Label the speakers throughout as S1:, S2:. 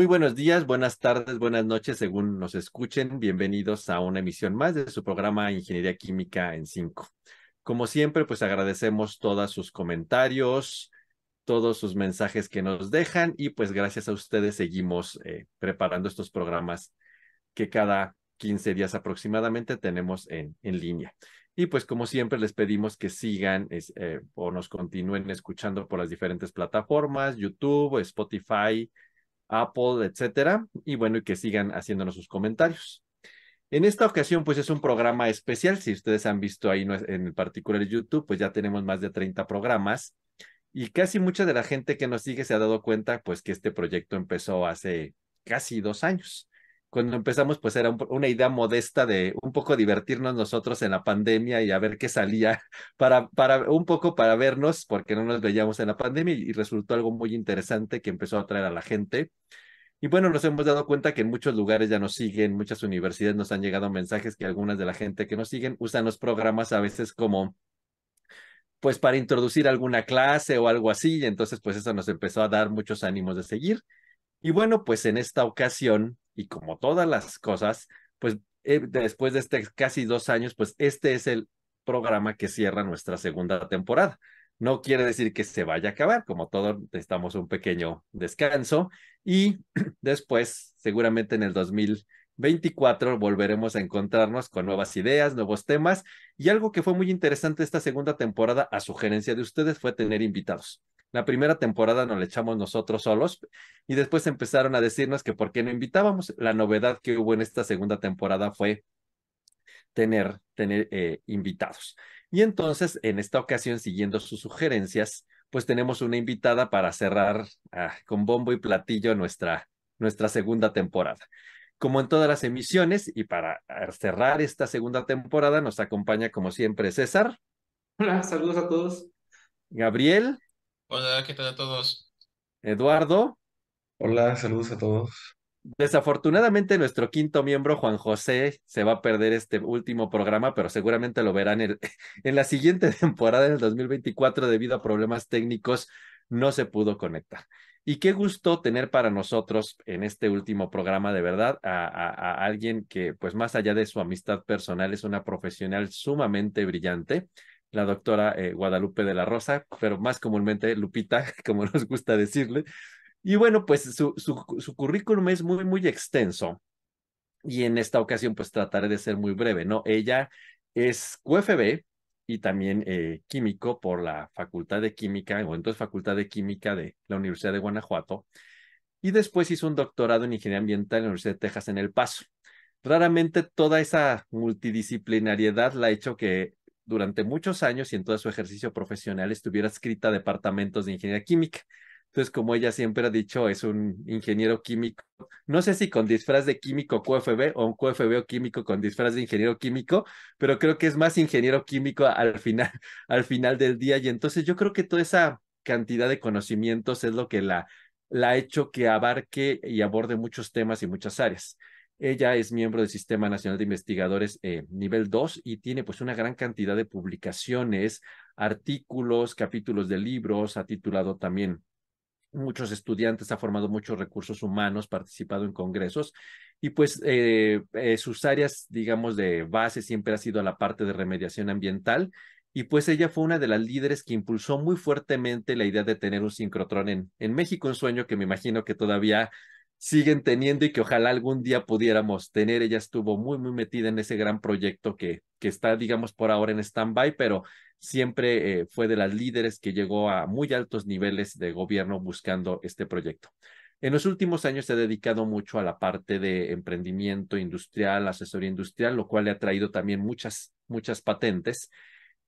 S1: Muy buenos días, buenas tardes, buenas noches, según nos escuchen. Bienvenidos a una emisión más de su programa Ingeniería Química en 5. Como siempre, pues agradecemos todos sus comentarios, todos sus mensajes que nos dejan y pues gracias a ustedes seguimos eh, preparando estos programas que cada 15 días aproximadamente tenemos en, en línea. Y pues como siempre les pedimos que sigan eh, o nos continúen escuchando por las diferentes plataformas, YouTube, Spotify, Apple, etcétera. Y bueno, y que sigan haciéndonos sus comentarios. En esta ocasión, pues es un programa especial. Si ustedes han visto ahí en el particular YouTube, pues ya tenemos más de 30 programas. Y casi mucha de la gente que nos sigue se ha dado cuenta, pues que este proyecto empezó hace casi dos años cuando empezamos, pues era una idea modesta de un poco divertirnos nosotros en la pandemia y a ver qué salía para, para un poco para vernos, porque no nos veíamos en la pandemia y, resultó algo muy interesante que empezó a atraer a la gente. Y bueno, nos hemos dado cuenta que en muchos lugares ya nos siguen, muchas universidades nos han llegado mensajes que algunas de la gente que nos siguen usan los programas a veces como pues para introducir alguna clase o algo así, y entonces pues eso nos empezó a dar muchos ánimos de seguir. Y bueno, pues en esta ocasión y como todas las cosas, pues eh, después de este casi dos años, pues este es el programa que cierra nuestra segunda temporada. No quiere decir que se vaya a acabar, como todo, estamos un pequeño descanso y después, seguramente en el 2024, volveremos a encontrarnos con nuevas ideas, nuevos temas y algo que fue muy interesante esta segunda temporada a sugerencia de ustedes fue tener invitados. La primera temporada nos la echamos nosotros solos y después empezaron a decirnos que por qué no invitábamos. La novedad que hubo en esta segunda temporada fue tener, tener eh, invitados. Y entonces, en esta ocasión, siguiendo sus sugerencias, pues tenemos una invitada para cerrar ah, con bombo y platillo nuestra, nuestra segunda temporada. Como en todas las emisiones, y para ah, cerrar esta segunda temporada, nos acompaña como siempre César.
S2: Hola, saludos a todos.
S1: Gabriel.
S3: Hola, ¿qué tal a todos?
S1: Eduardo.
S4: Hola, saludos a todos.
S1: Desafortunadamente nuestro quinto miembro, Juan José, se va a perder este último programa, pero seguramente lo verán en, en la siguiente temporada, en el 2024, debido a problemas técnicos, no se pudo conectar. Y qué gusto tener para nosotros en este último programa, de verdad, a, a alguien que, pues más allá de su amistad personal, es una profesional sumamente brillante la doctora eh, Guadalupe de la Rosa, pero más comúnmente Lupita, como nos gusta decirle. Y bueno, pues su, su, currículum es muy, muy extenso. Y en esta ocasión, pues trataré de ser muy breve, ¿no? Ella es QFB y también eh, químico por la Facultad de Química, o entonces Facultad de Química de la Universidad de Guanajuato. Y después hizo un doctorado en Ingeniería Ambiental en la Universidad de Texas en El Paso. Raramente toda esa multidisciplinariedad la ha hecho que durante muchos años y en todo su ejercicio profesional estuviera escrita a departamentos de ingeniería química. Entonces, como ella siempre ha dicho, es un ingeniero químico, no sé si con disfraz de químico QFB o un QFB químico con disfraz de ingeniero químico, pero creo que es más ingeniero químico al final, al final del día. Y entonces yo creo que toda esa cantidad de conocimientos es lo que la, la ha hecho que abarque y aborde muchos temas y muchas áreas. Ella es miembro del Sistema Nacional de Investigadores eh, nivel 2 y tiene pues una gran cantidad de publicaciones, artículos, capítulos de libros, ha titulado también muchos estudiantes, ha formado muchos recursos humanos, participado en congresos y pues eh, eh, sus áreas, digamos, de base siempre ha sido la parte de remediación ambiental y pues ella fue una de las líderes que impulsó muy fuertemente la idea de tener un sincrotrón en, en México, un sueño que me imagino que todavía siguen teniendo y que ojalá algún día pudiéramos tener. Ella estuvo muy, muy metida en ese gran proyecto que, que está, digamos, por ahora en stand-by, pero siempre eh, fue de las líderes que llegó a muy altos niveles de gobierno buscando este proyecto. En los últimos años se ha dedicado mucho a la parte de emprendimiento industrial, asesoría industrial, lo cual le ha traído también muchas, muchas patentes.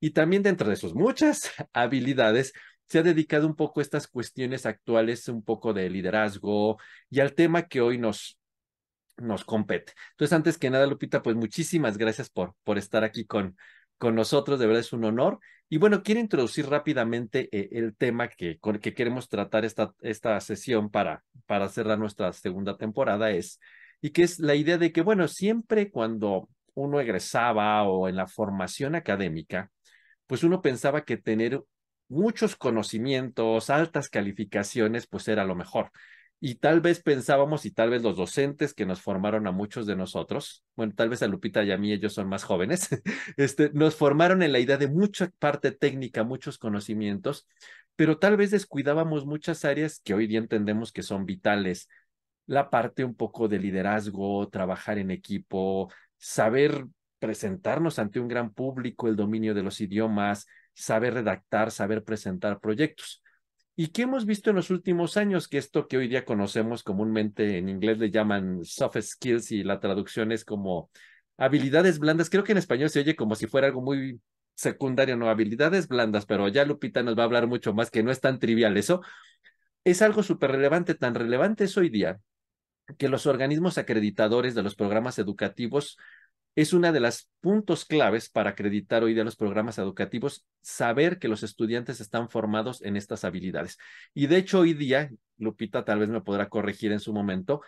S1: Y también dentro de sus muchas habilidades, se ha dedicado un poco a estas cuestiones actuales, un poco de liderazgo y al tema que hoy nos, nos compete. Entonces, antes que nada, Lupita, pues muchísimas gracias por, por estar aquí con, con nosotros, de verdad es un honor. Y bueno, quiero introducir rápidamente eh, el tema que, con que queremos tratar esta, esta sesión para, para cerrar nuestra segunda temporada es, y que es la idea de que, bueno, siempre cuando uno egresaba o en la formación académica, pues uno pensaba que tener muchos conocimientos, altas calificaciones, pues era lo mejor. y tal vez pensábamos y tal vez los docentes que nos formaron a muchos de nosotros, bueno, tal vez a Lupita y a mí ellos son más jóvenes, este, nos formaron en la idea de mucha parte técnica, muchos conocimientos, pero tal vez descuidábamos muchas áreas que hoy día entendemos que son vitales. La parte un poco de liderazgo, trabajar en equipo, saber presentarnos ante un gran público, el dominio de los idiomas, saber redactar, saber presentar proyectos. ¿Y qué hemos visto en los últimos años? Que esto que hoy día conocemos comúnmente en inglés le llaman soft skills y la traducción es como habilidades blandas. Creo que en español se oye como si fuera algo muy secundario, no habilidades blandas, pero ya Lupita nos va a hablar mucho más que no es tan trivial eso. Es algo súper relevante, tan relevante es hoy día que los organismos acreditadores de los programas educativos es una de las puntos claves para acreditar hoy día los programas educativos, saber que los estudiantes están formados en estas habilidades. Y de hecho, hoy día, Lupita tal vez me podrá corregir en su momento,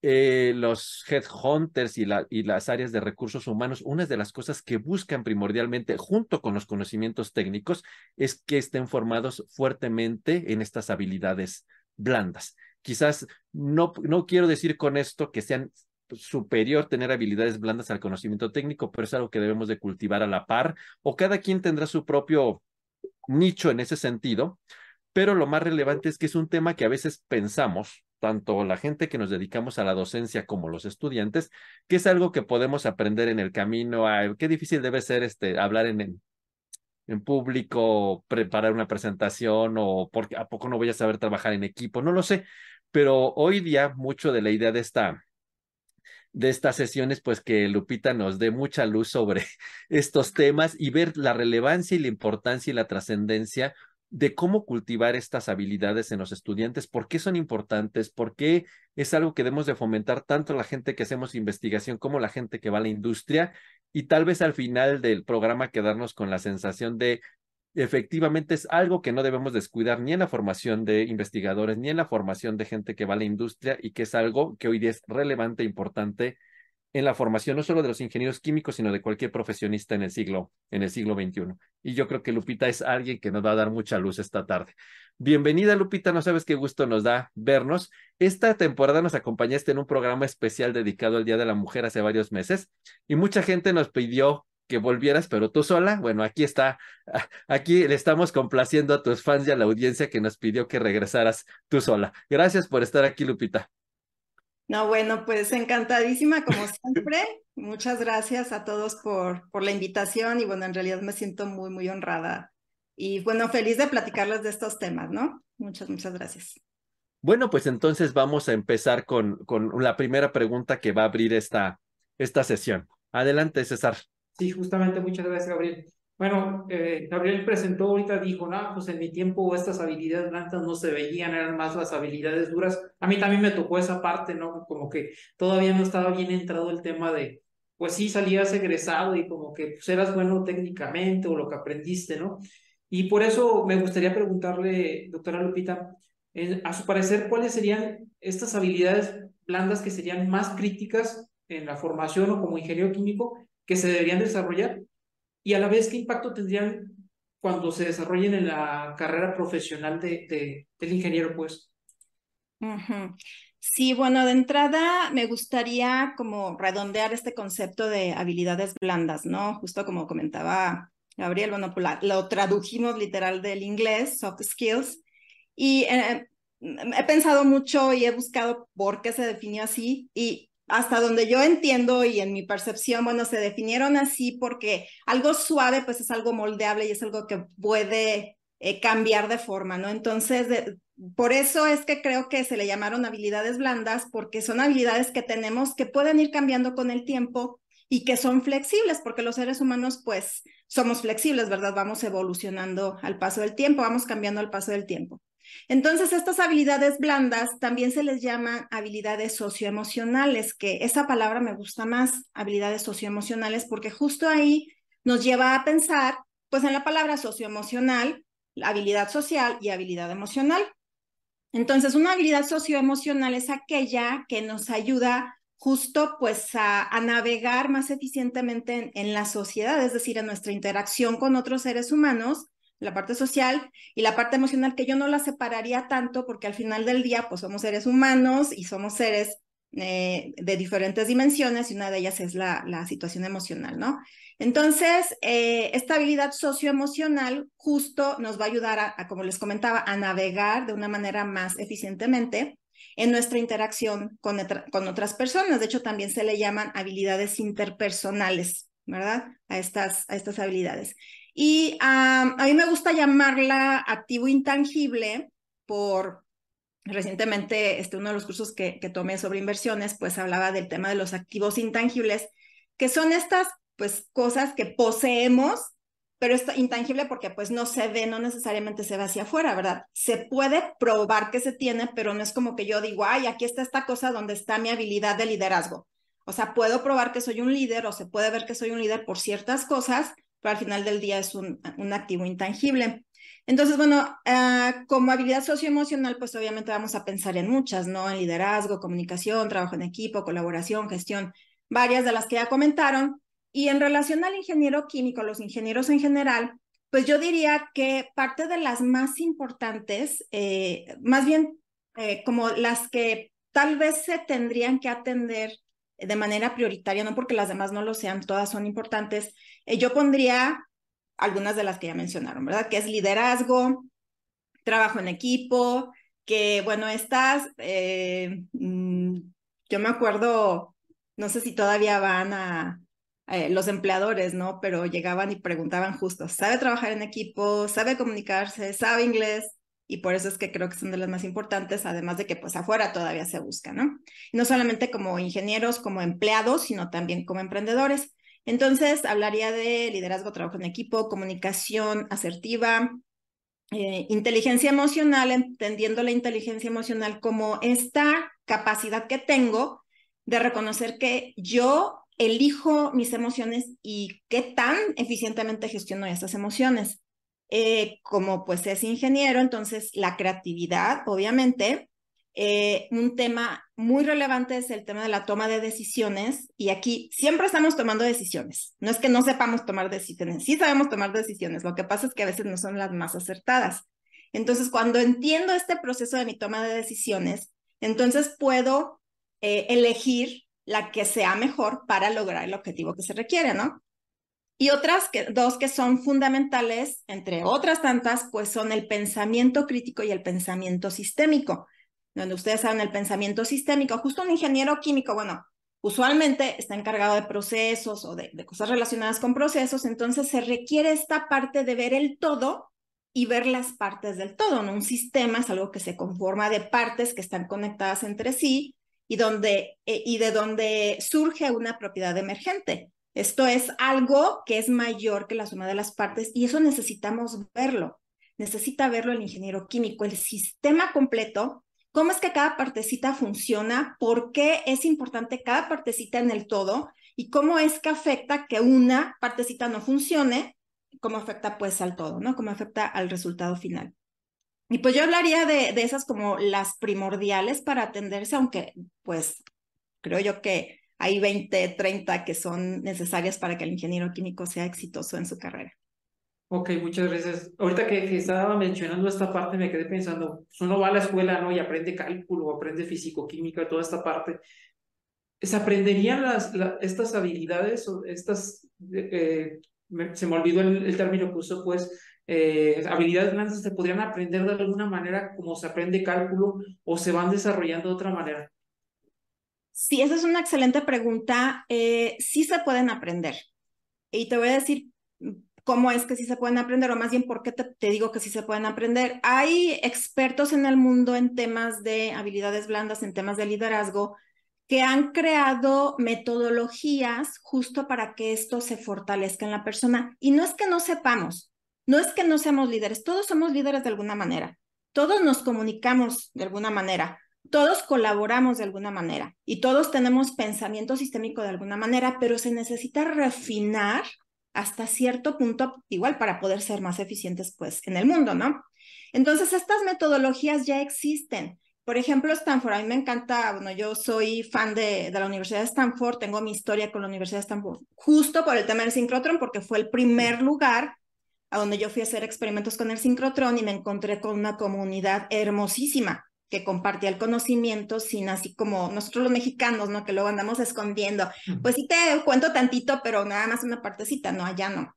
S1: eh, los headhunters y, y las áreas de recursos humanos, una de las cosas que buscan primordialmente, junto con los conocimientos técnicos, es que estén formados fuertemente en estas habilidades blandas. Quizás no, no quiero decir con esto que sean superior tener habilidades blandas al conocimiento técnico, pero es algo que debemos de cultivar a la par, o cada quien tendrá su propio nicho en ese sentido, pero lo más relevante es que es un tema que a veces pensamos, tanto la gente que nos dedicamos a la docencia como los estudiantes, que es algo que podemos aprender en el camino, a, qué difícil debe ser este, hablar en, en público, preparar una presentación o porque a poco no voy a saber trabajar en equipo, no lo sé, pero hoy día mucho de la idea de esta de estas sesiones, pues que Lupita nos dé mucha luz sobre estos temas y ver la relevancia y la importancia y la trascendencia de cómo cultivar estas habilidades en los estudiantes, por qué son importantes, por qué es algo que debemos de fomentar tanto la gente que hacemos investigación como la gente que va a la industria y tal vez al final del programa quedarnos con la sensación de efectivamente es algo que no debemos descuidar ni en la formación de investigadores, ni en la formación de gente que va a la industria y que es algo que hoy día es relevante e importante en la formación no solo de los ingenieros químicos, sino de cualquier profesionista en el siglo, en el siglo XXI. Y yo creo que Lupita es alguien que nos va a dar mucha luz esta tarde. Bienvenida, Lupita, no sabes qué gusto nos da vernos. Esta temporada nos acompañaste en un programa especial dedicado al Día de la Mujer hace varios meses y mucha gente nos pidió que volvieras, pero tú sola, bueno, aquí está, aquí le estamos complaciendo a tus fans y a la audiencia que nos pidió que regresaras tú sola. Gracias por estar aquí, Lupita.
S5: No, bueno, pues encantadísima como siempre. Muchas gracias a todos por, por la invitación y bueno, en realidad me siento muy, muy honrada y bueno, feliz de platicarles de estos temas, ¿no? Muchas, muchas gracias.
S1: Bueno, pues entonces vamos a empezar con, con la primera pregunta que va a abrir esta, esta sesión. Adelante, César.
S2: Sí, justamente, muchas gracias, Gabriel. Bueno, eh, Gabriel presentó ahorita, dijo, no, pues en mi tiempo estas habilidades blandas no se veían, eran más las habilidades duras. A mí también me tocó esa parte, ¿no? Como que todavía no estaba bien entrado el tema de, pues sí, salías egresado y como que pues, eras bueno técnicamente o lo que aprendiste, ¿no? Y por eso me gustaría preguntarle, doctora Lupita, a su parecer, ¿cuáles serían estas habilidades blandas que serían más críticas en la formación o como ingeniero químico que se deberían desarrollar y a la vez qué impacto tendrían cuando se desarrollen en la carrera profesional de, del ingeniero, pues.
S5: Sí, bueno, de entrada me gustaría como redondear este concepto de habilidades blandas, ¿no? Justo como comentaba Gabriel, bueno, pues lo tradujimos literal del inglés, soft skills, y eh, he pensado mucho y he buscado por qué se definió así, y hasta donde yo entiendo y en mi percepción, bueno, se definieron así porque algo suave pues es algo moldeable y es algo que puede eh, cambiar de forma, ¿no? Entonces, por eso es que creo que se le llamaron habilidades blandas porque son habilidades que tenemos que pueden ir cambiando con el tiempo y que son flexibles, porque los seres humanos pues somos flexibles, ¿verdad? Vamos evolucionando al paso del tiempo, vamos cambiando al paso del tiempo. Entonces, estas habilidades blandas también se les llaman habilidades socioemocionales, que esa palabra me gusta más, habilidades socioemocionales, porque justo ahí nos lleva a pensar, pues en la palabra socioemocional, habilidad social y habilidad emocional. Entonces, una habilidad socioemocional es aquella que nos ayuda justo pues a, navegar más eficientemente en, en, la sociedad, es decir, en nuestra interacción con otros seres humanos, la parte social y la parte emocional, que yo no la separaría tanto porque al final del día, pues somos seres humanos y somos seres eh, de diferentes dimensiones y una de ellas es la, la situación emocional, ¿no? Entonces, eh, esta habilidad socioemocional justo nos va a ayudar a, como les comentaba, a navegar de una manera más eficientemente en nuestra interacción con, con otras personas. De hecho, también se le llaman habilidades interpersonales, ¿verdad? A estas, a estas habilidades. Y a mí me gusta llamarla activo intangible por recientemente este, uno de los cursos que, que tomé sobre inversiones, pues hablaba del tema de los activos intangibles, que son estas pues cosas que poseemos, pero es intangible porque pues no se ve, no necesariamente se ve hacia afuera, ¿verdad? Se puede probar que se tiene, pero no es como que yo digo, ay, aquí está esta cosa donde está mi habilidad de liderazgo. O sea, puedo probar que soy un líder o se puede ver que soy un líder por ciertas cosas, pero al final del día es un, un activo intangible. Entonces, bueno, uh, como habilidad socioemocional, pues obviamente vamos a pensar en muchas, ¿no? En liderazgo, comunicación, trabajo en equipo, colaboración, gestión, varias de las que ya comentaron. Y en relación al ingeniero químico, los ingenieros en general, pues yo diría que parte de las más importantes, eh, más bien eh, como las que tal vez se tendrían que atender de manera prioritaria, no porque las demás no lo sean, todas son importantes, eh, yo pondría algunas de las que ya mencionaron, ¿verdad? Que es liderazgo, trabajo en equipo, que bueno, estas, mm, yo me acuerdo, no sé si todavía van a, eh, los empleadores, ¿no? Pero llegaban y preguntaban justo, ¿sabe trabajar en equipo? ¿Sabe comunicarse? ¿Sabe inglés? Y por eso es que creo que son de las más importantes, además de que pues afuera todavía se busca, ¿no? No solamente como ingenieros, como empleados, sino también como emprendedores. Entonces, hablaría de liderazgo, trabajo en equipo, comunicación asertiva, eh, inteligencia emocional, entendiendo la inteligencia emocional como esta capacidad que tengo de reconocer que yo elijo mis emociones y qué tan eficientemente gestiono estas emociones. Eh, como pues es ingeniero, entonces la creatividad, obviamente, eh, un tema muy relevante es el tema de la toma de decisiones y aquí siempre estamos tomando decisiones. No es que no sepamos tomar decisiones, sí sabemos tomar decisiones, lo que pasa es que a veces no son las más acertadas. Entonces, cuando entiendo este proceso de mi toma de decisiones, entonces puedo eh, elegir la que sea mejor para lograr el objetivo que se requiere, ¿no? Y otras dos que son fundamentales, entre otras tantas, pues son el pensamiento crítico y el pensamiento sistémico. Donde ustedes saben el pensamiento sistémico, justo un ingeniero químico, bueno, usualmente está encargado de procesos o de, de cosas relacionadas con procesos, entonces se requiere esta parte de ver el todo y ver las partes del todo, ¿no? Un sistema es algo que se conforma de partes que están conectadas entre sí y, donde, eh, y de donde surge una propiedad emergente. Esto es algo que es mayor que la suma de las partes y eso necesitamos verlo. Necesita verlo el ingeniero químico, el sistema completo, cómo es que cada partecita funciona, por qué es importante cada partecita en el todo y cómo es que afecta que una partecita no funcione, cómo afecta pues al todo, ¿no? Cómo afecta al resultado final. Y pues yo hablaría de, de esas como las primordiales para atenderse, aunque pues creo yo que hay 20, 30 que son necesarias para que el ingeniero químico sea exitoso en su carrera.
S2: Ok, muchas gracias. Ahorita que, estaba mencionando esta parte, me quedé pensando, pues uno va a la escuela, ¿no? Y aprende cálculo, aprende físico-química, toda esta parte. ¿Se aprenderían las, estas habilidades o estas, eh, se me olvidó el, el, término que usó, pues, eh, habilidades blandas se podrían aprender de alguna manera como se aprende cálculo o se van desarrollando de otra manera?
S5: Sí, esa es una excelente pregunta. Eh, sí se pueden aprender. Y te voy a decir cómo es que sí se pueden aprender, o más bien por qué te, te, digo que sí se pueden aprender. Hay expertos en el mundo en temas de habilidades blandas, en temas de liderazgo, que han creado metodologías justo para que esto se fortalezca en la persona. Y no es que no sepamos, no es que no seamos líderes, todos somos líderes de alguna manera, todos nos comunicamos de alguna manera, todos colaboramos de alguna manera y todos tenemos pensamiento sistémico de alguna manera, pero se necesita refinar hasta cierto punto, igual para poder ser más eficientes pues en el mundo, ¿no? Entonces, estas metodologías ya existen. Por ejemplo, Stanford, a mí me encanta, bueno, yo soy fan de, de, la Universidad de Stanford, tengo mi historia con la Universidad de Stanford, justo por el tema del sincrotrón, porque fue el primer lugar a donde yo fui a hacer experimentos con el sincrotrón y me encontré con una comunidad hermosísima que compartía el conocimiento sin así como nosotros los mexicanos, ¿no? Que luego andamos escondiendo. Pues sí te cuento tantito, pero nada más una partecita, no, allá no.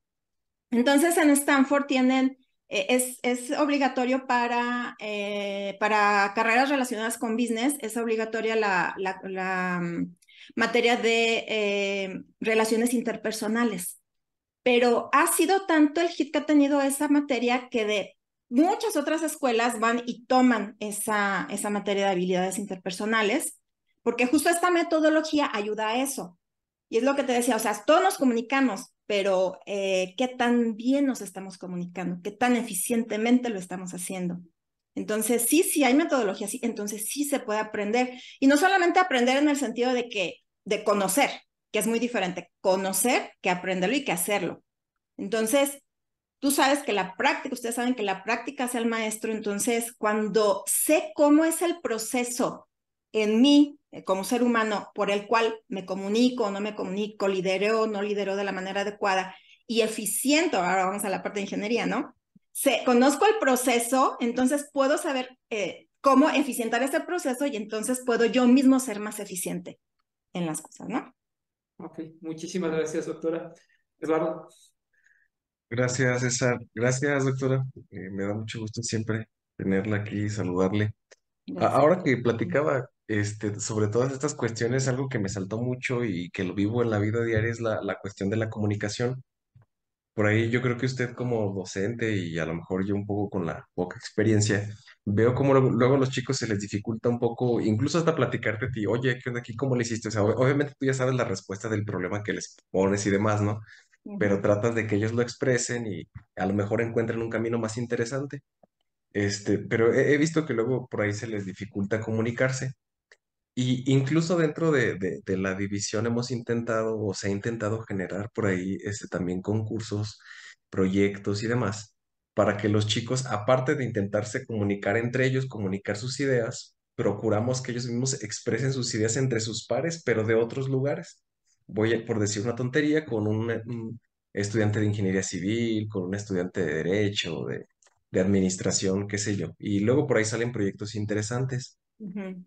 S5: Entonces en Stanford tienen, eh, es, es, obligatorio para, eh, para carreras relacionadas con business, es obligatoria la, la, la mm, materia de eh, relaciones interpersonales. Pero ha sido tanto el hit que ha tenido esa materia que de muchas otras escuelas van y toman esa, esa materia de habilidades interpersonales, porque justo esta metodología ayuda a eso. Y es lo que te decía, o sea, todos nos comunicamos, pero eh, ¿qué tan bien nos estamos comunicando? ¿Qué tan eficientemente lo estamos haciendo? Entonces, sí, sí hay metodología, sí, entonces sí se puede aprender. Y no solamente aprender en el sentido de que, de conocer, que es muy diferente, conocer que aprenderlo y que hacerlo. Entonces, tú sabes que la práctica, ustedes saben que la práctica es el maestro, entonces cuando sé cómo es el proceso en mí eh, como ser humano por el cual me comunico o no me comunico, lidero o no lidero de la manera adecuada y eficiente, ahora vamos a la parte de ingeniería, ¿no? Se, conozco el proceso, entonces puedo saber eh, cómo eficientar ese proceso y entonces puedo yo mismo ser más eficiente en las cosas, ¿no?
S2: Ok, muchísimas gracias, doctora. Eduardo.
S4: Gracias, César. Gracias, doctora. Eh, me da mucho gusto siempre tenerla aquí y saludarle. ahora que platicaba este, sobre todas estas cuestiones, algo que me saltó mucho y que lo vivo en la vida diaria es la, la cuestión de la comunicación. Por ahí yo creo que usted como docente y a lo mejor yo un poco con la poca experiencia, veo como luego, a los chicos se les dificulta un poco, incluso hasta platicarte a ti, oye, ¿qué onda aquí? ¿Cómo le hiciste? O sea, obviamente tú ya sabes la respuesta del problema que les pones y demás, ¿no? Pero tratas de que ellos lo expresen y a lo mejor encuentren un camino más interesante. Este, pero he, visto que luego por ahí se les dificulta comunicarse. Y incluso dentro de, de, la división hemos intentado o se ha intentado generar por ahí este, también concursos, proyectos y demás, para que los chicos, aparte de intentarse comunicar entre ellos, comunicar sus ideas, procuramos que ellos mismos expresen sus ideas entre sus pares, pero de otros lugares voy a, por decir una tontería, con un, estudiante de ingeniería civil, con un estudiante de derecho, de, de administración, qué sé yo. Y luego por ahí salen proyectos interesantes.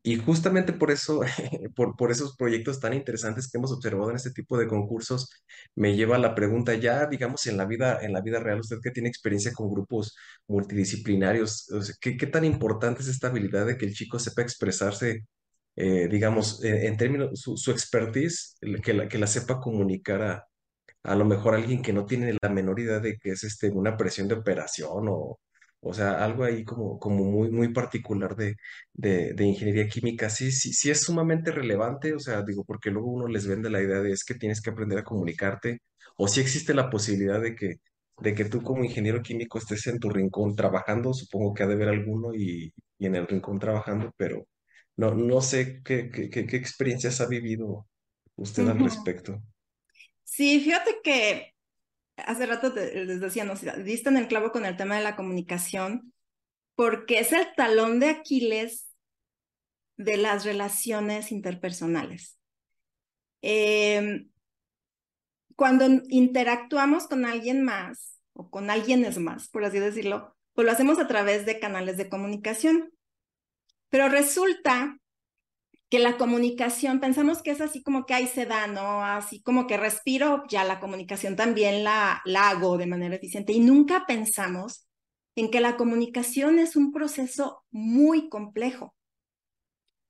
S4: Y justamente por eso, por, por esos proyectos tan interesantes que hemos observado en este tipo de concursos, me lleva a la pregunta ya, digamos, en la vida, en la vida real, usted que tiene experiencia con grupos multidisciplinarios, ¿qué, ¿qué, tan importante es esta habilidad de que el chico sepa expresarse eh, digamos, en términos, su, su expertise, que la, que la sepa comunicar a, a lo mejor alguien que no tiene la menor idea de que es este, una presión de operación o, o sea, algo ahí como, como muy, muy particular de, de, ingeniería química, sí, sí, sí es sumamente relevante, o sea, digo, porque luego uno les vende la idea de es que tienes que aprender a comunicarte, o si existe la posibilidad de que, de que tú como ingeniero químico estés en tu rincón trabajando, supongo que ha de haber alguno y, y en el rincón trabajando, pero no, no sé qué, qué, qué, experiencias ha vivido usted al respecto.
S5: Sí, fíjate que hace rato les decía, no, diste en el clavo con el tema de la comunicación, porque es el talón de Aquiles de las relaciones interpersonales. Em, cuando interactuamos con alguien más o con alguien es más, por así decirlo, pues lo hacemos a través de canales de comunicación. Pero resulta que la comunicación, pensamos que es así como que ahí se da, ¿no? Así como que respiro, ya la comunicación también la, hago de manera eficiente. Y nunca pensamos en que la comunicación es un proceso muy complejo.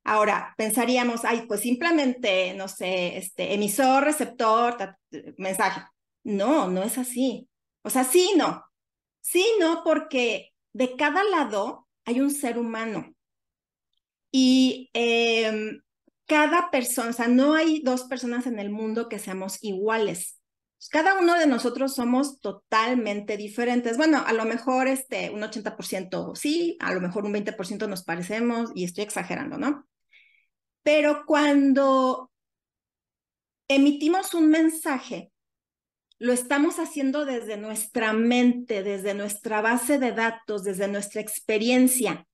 S5: Ahora, pensaríamos, ay, pues simplemente, no sé, este, emisor, receptor, mensaje. No, no es así. O sea, sí, no. Sí, no, porque de cada lado hay un ser humano. Y em, cada persona, o sea, no hay dos personas en el mundo que seamos iguales. Cada uno de nosotros somos totalmente diferentes. Bueno, a lo mejor este, un 80% sí, a lo mejor un 20% nos parecemos y estoy exagerando, ¿no? Pero cuando emitimos un mensaje, lo estamos haciendo desde nuestra mente, desde nuestra base de datos, desde nuestra experiencia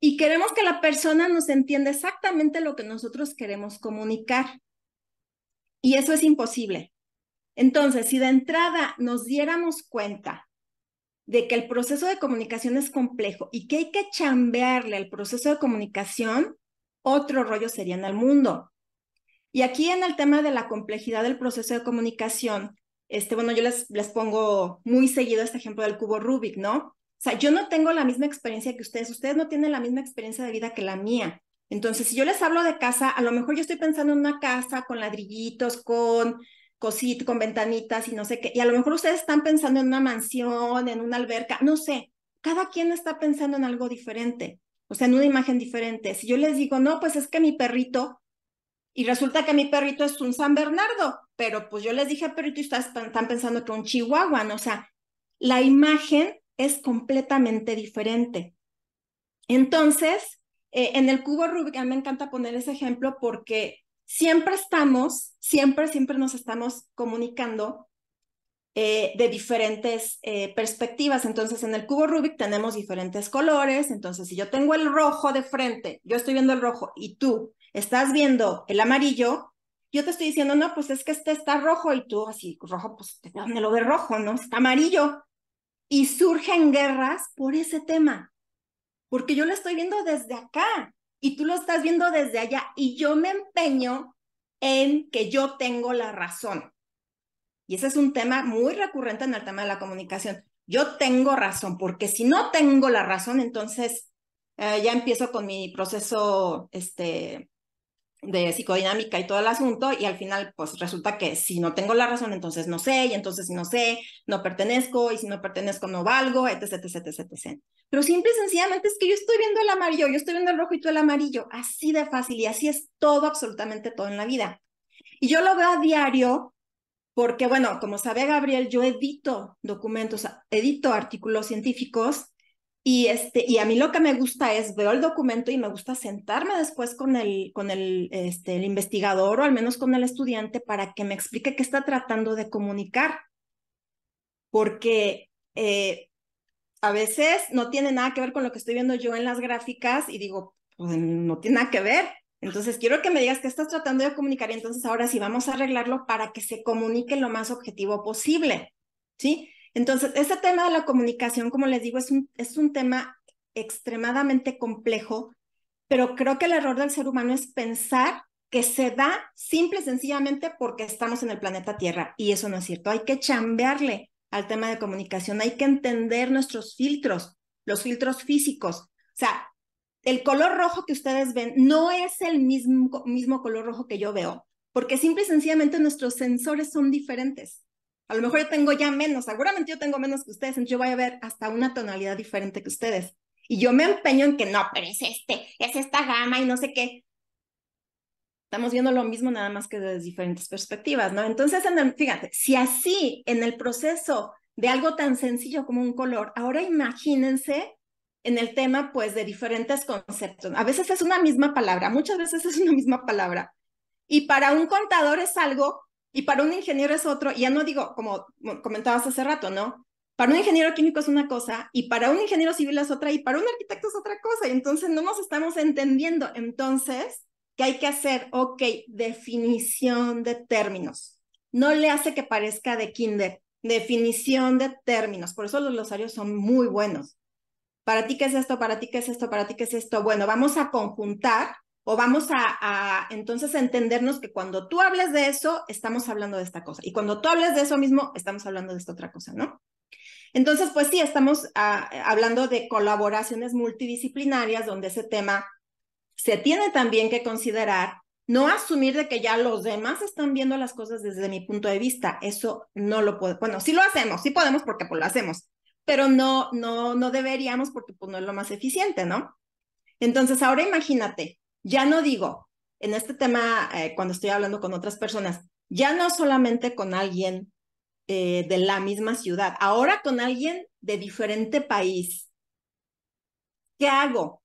S5: y queremos que la persona nos entienda exactamente lo que nosotros queremos comunicar. Y eso es imposible. Entonces, si de entrada nos diéramos cuenta de que el proceso de comunicación es complejo y que hay que chambearle al proceso de comunicación, otro rollo sería en el mundo. Y aquí en el tema de la complejidad del proceso de comunicación, este, bueno, yo les, les pongo muy seguido este ejemplo del cubo Rubik, ¿no? O sea, yo no tengo la misma experiencia que ustedes, ustedes no tienen la misma experiencia de vida que la mía. Entonces, si yo les hablo de casa, a lo mejor yo estoy pensando en una casa con ladrillitos, con cositas, con ventanitas y no sé qué, y a lo mejor ustedes están pensando en una mansión, en una alberca, no sé, cada quien está pensando en algo diferente, o sea, en una imagen diferente. Si yo les digo, no, pues es que mi perrito y resulta que mi perrito es un San Bernardo, pero pues yo les dije perrito y están pensando que un chihuahua, ¿no? O sea, la imagen es completamente diferente. Entonces, eh, en el cubo Rubik, a mí me encanta poner ese ejemplo porque siempre estamos, siempre, siempre nos estamos comunicando eh, de diferentes eh, perspectivas. Entonces, en el cubo Rubik tenemos diferentes colores. Entonces, si yo tengo el rojo de frente, yo estoy viendo el rojo y tú estás viendo el amarillo, yo te estoy diciendo, no, pues es que este está rojo y tú así, rojo, pues dónde lo de rojo, ¿no? Está amarillo. Y surgen guerras por ese tema, porque yo lo estoy viendo desde acá y tú lo estás viendo desde allá y yo me empeño en que yo tengo la razón. Y ese es un tema muy recurrente en el tema de la comunicación. Yo tengo razón, porque si no tengo la razón, entonces eh, ya empiezo con mi proceso este, de psicodinámica y todo el asunto y al final pues resulta que si no tengo la razón entonces no sé y entonces si no sé no pertenezco y si no pertenezco no valgo etc etc etc, etc. pero simple y sencillamente es que yo estoy viendo el amarillo yo estoy viendo el rojo y tú el amarillo así de fácil y así es todo absolutamente todo en la vida y yo lo veo a diario porque bueno como sabe Gabriel yo edito documentos edito artículos científicos y, este, y a mí lo que me gusta es, veo el documento y me gusta sentarme después con el, con el, este, el investigador o al menos con el estudiante para que me explique qué está tratando de comunicar. Porque eh, a veces no tiene nada que ver con lo que estoy viendo yo en las gráficas y digo, pues no tiene nada que ver. Entonces quiero que me digas qué estás tratando de comunicar y entonces ahora sí vamos a arreglarlo para que se comunique lo más objetivo posible. ¿Sí? Entonces, ese tema de la comunicación, como les digo, es un, es un tema extremadamente complejo, pero creo que el error del ser humano es pensar que se da simple y sencillamente porque estamos en el planeta Tierra. Y eso no es cierto. Hay que chambearle al tema de comunicación, hay que entender nuestros filtros, los filtros físicos. O sea, el color rojo que ustedes ven no es el mismo, mismo color rojo que yo veo, porque simple y sencillamente nuestros sensores son diferentes. A lo mejor yo tengo ya menos, seguramente yo tengo menos que ustedes, entonces yo voy a ver hasta una tonalidad diferente que ustedes. Y yo me empeño en que no, pero es este, es esta gama y no sé qué. Estamos viendo lo mismo nada más que desde diferentes perspectivas, ¿no? Entonces, fíjate, si así en el proceso de algo tan sencillo como un color, ahora imagínense en el tema, pues, de diferentes conceptos. A veces es una misma palabra, muchas veces es una misma palabra. Y para un contador es algo y para un ingeniero es otro, y ya no digo, como comentabas hace rato, ¿no? Para un ingeniero químico es una cosa, y para un ingeniero civil es otra, y para un arquitecto es otra cosa, y entonces no nos estamos entendiendo. Entonces, ¿qué hay que hacer? Ok, definición de términos. No le hace que parezca de kinder, definición de términos. Por eso los glosarios son muy buenos. ¿Para ti qué es esto? ¿Para ti qué es esto? ¿Para ti qué es esto? Bueno, vamos a conjuntar o vamos a, entonces entendernos que cuando tú hables de eso, estamos hablando de esta cosa. Y cuando tú hables de eso mismo, estamos hablando de esta otra cosa, ¿no? Entonces, pues sí, estamos ah, hablando de colaboraciones multidisciplinarias donde ese tema se tiene también que considerar, no asumir de que ya los demás están viendo las cosas desde mi punto de vista. Eso no lo puedo, bueno, sí lo hacemos, sí podemos porque pues lo hacemos, pero no, no, no deberíamos porque pues no es lo más eficiente, ¿no? Entonces, ahora imagínate, ya no digo, en este tema, eh, cuando estoy hablando con otras personas, ya no solamente con alguien eh, de la misma ciudad, ahora con alguien de diferente país. ¿Qué hago?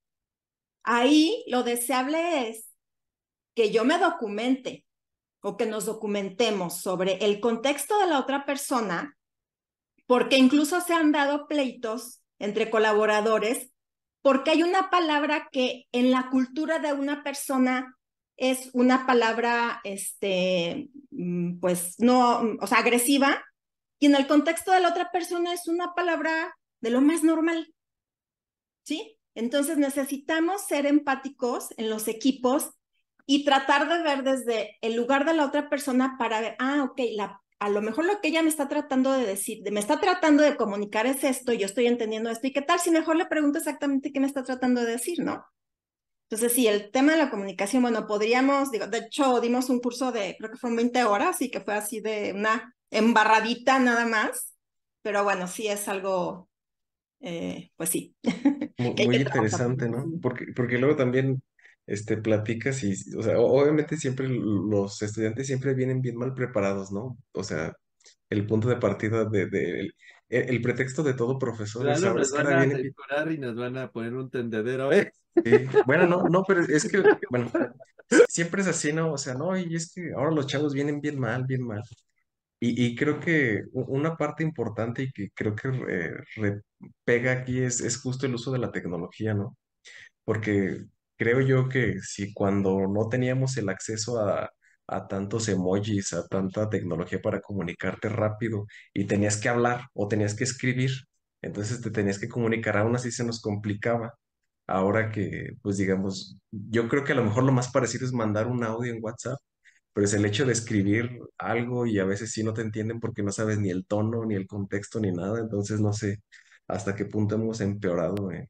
S5: Ahí lo deseable es que yo me documente o que nos documentemos sobre el contexto de la otra persona, porque incluso se han dado pleitos entre colaboradores porque hay una palabra que en la cultura de una persona es una palabra, este, mm, pues no, o sea, agresiva, y en el contexto de la otra persona es una palabra de lo más normal. ¿Sí? Entonces necesitamos ser empáticos en los equipos y tratar de ver desde el lugar de la otra persona para ver, ah, ok, la, a lo mejor lo que ella me está tratando de decir, me está tratando de comunicar es esto, yo estoy entendiendo esto, y qué tal si mejor le pregunto exactamente qué me está tratando de decir, ¿no? Entonces, sí, el tema de la comunicación, bueno, podríamos, digo, de hecho, dimos un curso de, creo que fueron 20 horas y que fue así de una embarradita nada más, pero bueno, sí es algo, eh, pues sí.
S4: Muy, interesante, ¿no? Porque, porque luego también este, platicas y, o sea, obviamente siempre los estudiantes siempre vienen bien mal preparados, ¿no? O sea, el punto de partida de, el, pretexto de todo profesor
S1: es nos van a y nos van a poner un tendedero, ¿eh?
S4: Bueno, no, no, pero es que, bueno, siempre es así, ¿no? O sea, no, y es que ahora los chavos vienen bien mal, bien mal. Y, y creo que una parte importante y que creo que pega aquí es, es justo el uso de la tecnología, ¿no? Porque creo yo que si cuando no teníamos el acceso a, tantos emojis, a tanta tecnología para comunicarte rápido y tenías que hablar o tenías que escribir, entonces te tenías que comunicar, aún así se nos complicaba. Ahora que, pues digamos, yo creo que a lo mejor lo más parecido es mandar un audio en WhatsApp, pero es el hecho de escribir algo y a veces sí no te entienden porque no sabes ni el tono, ni el contexto, ni nada, entonces no sé hasta qué punto hemos empeorado en,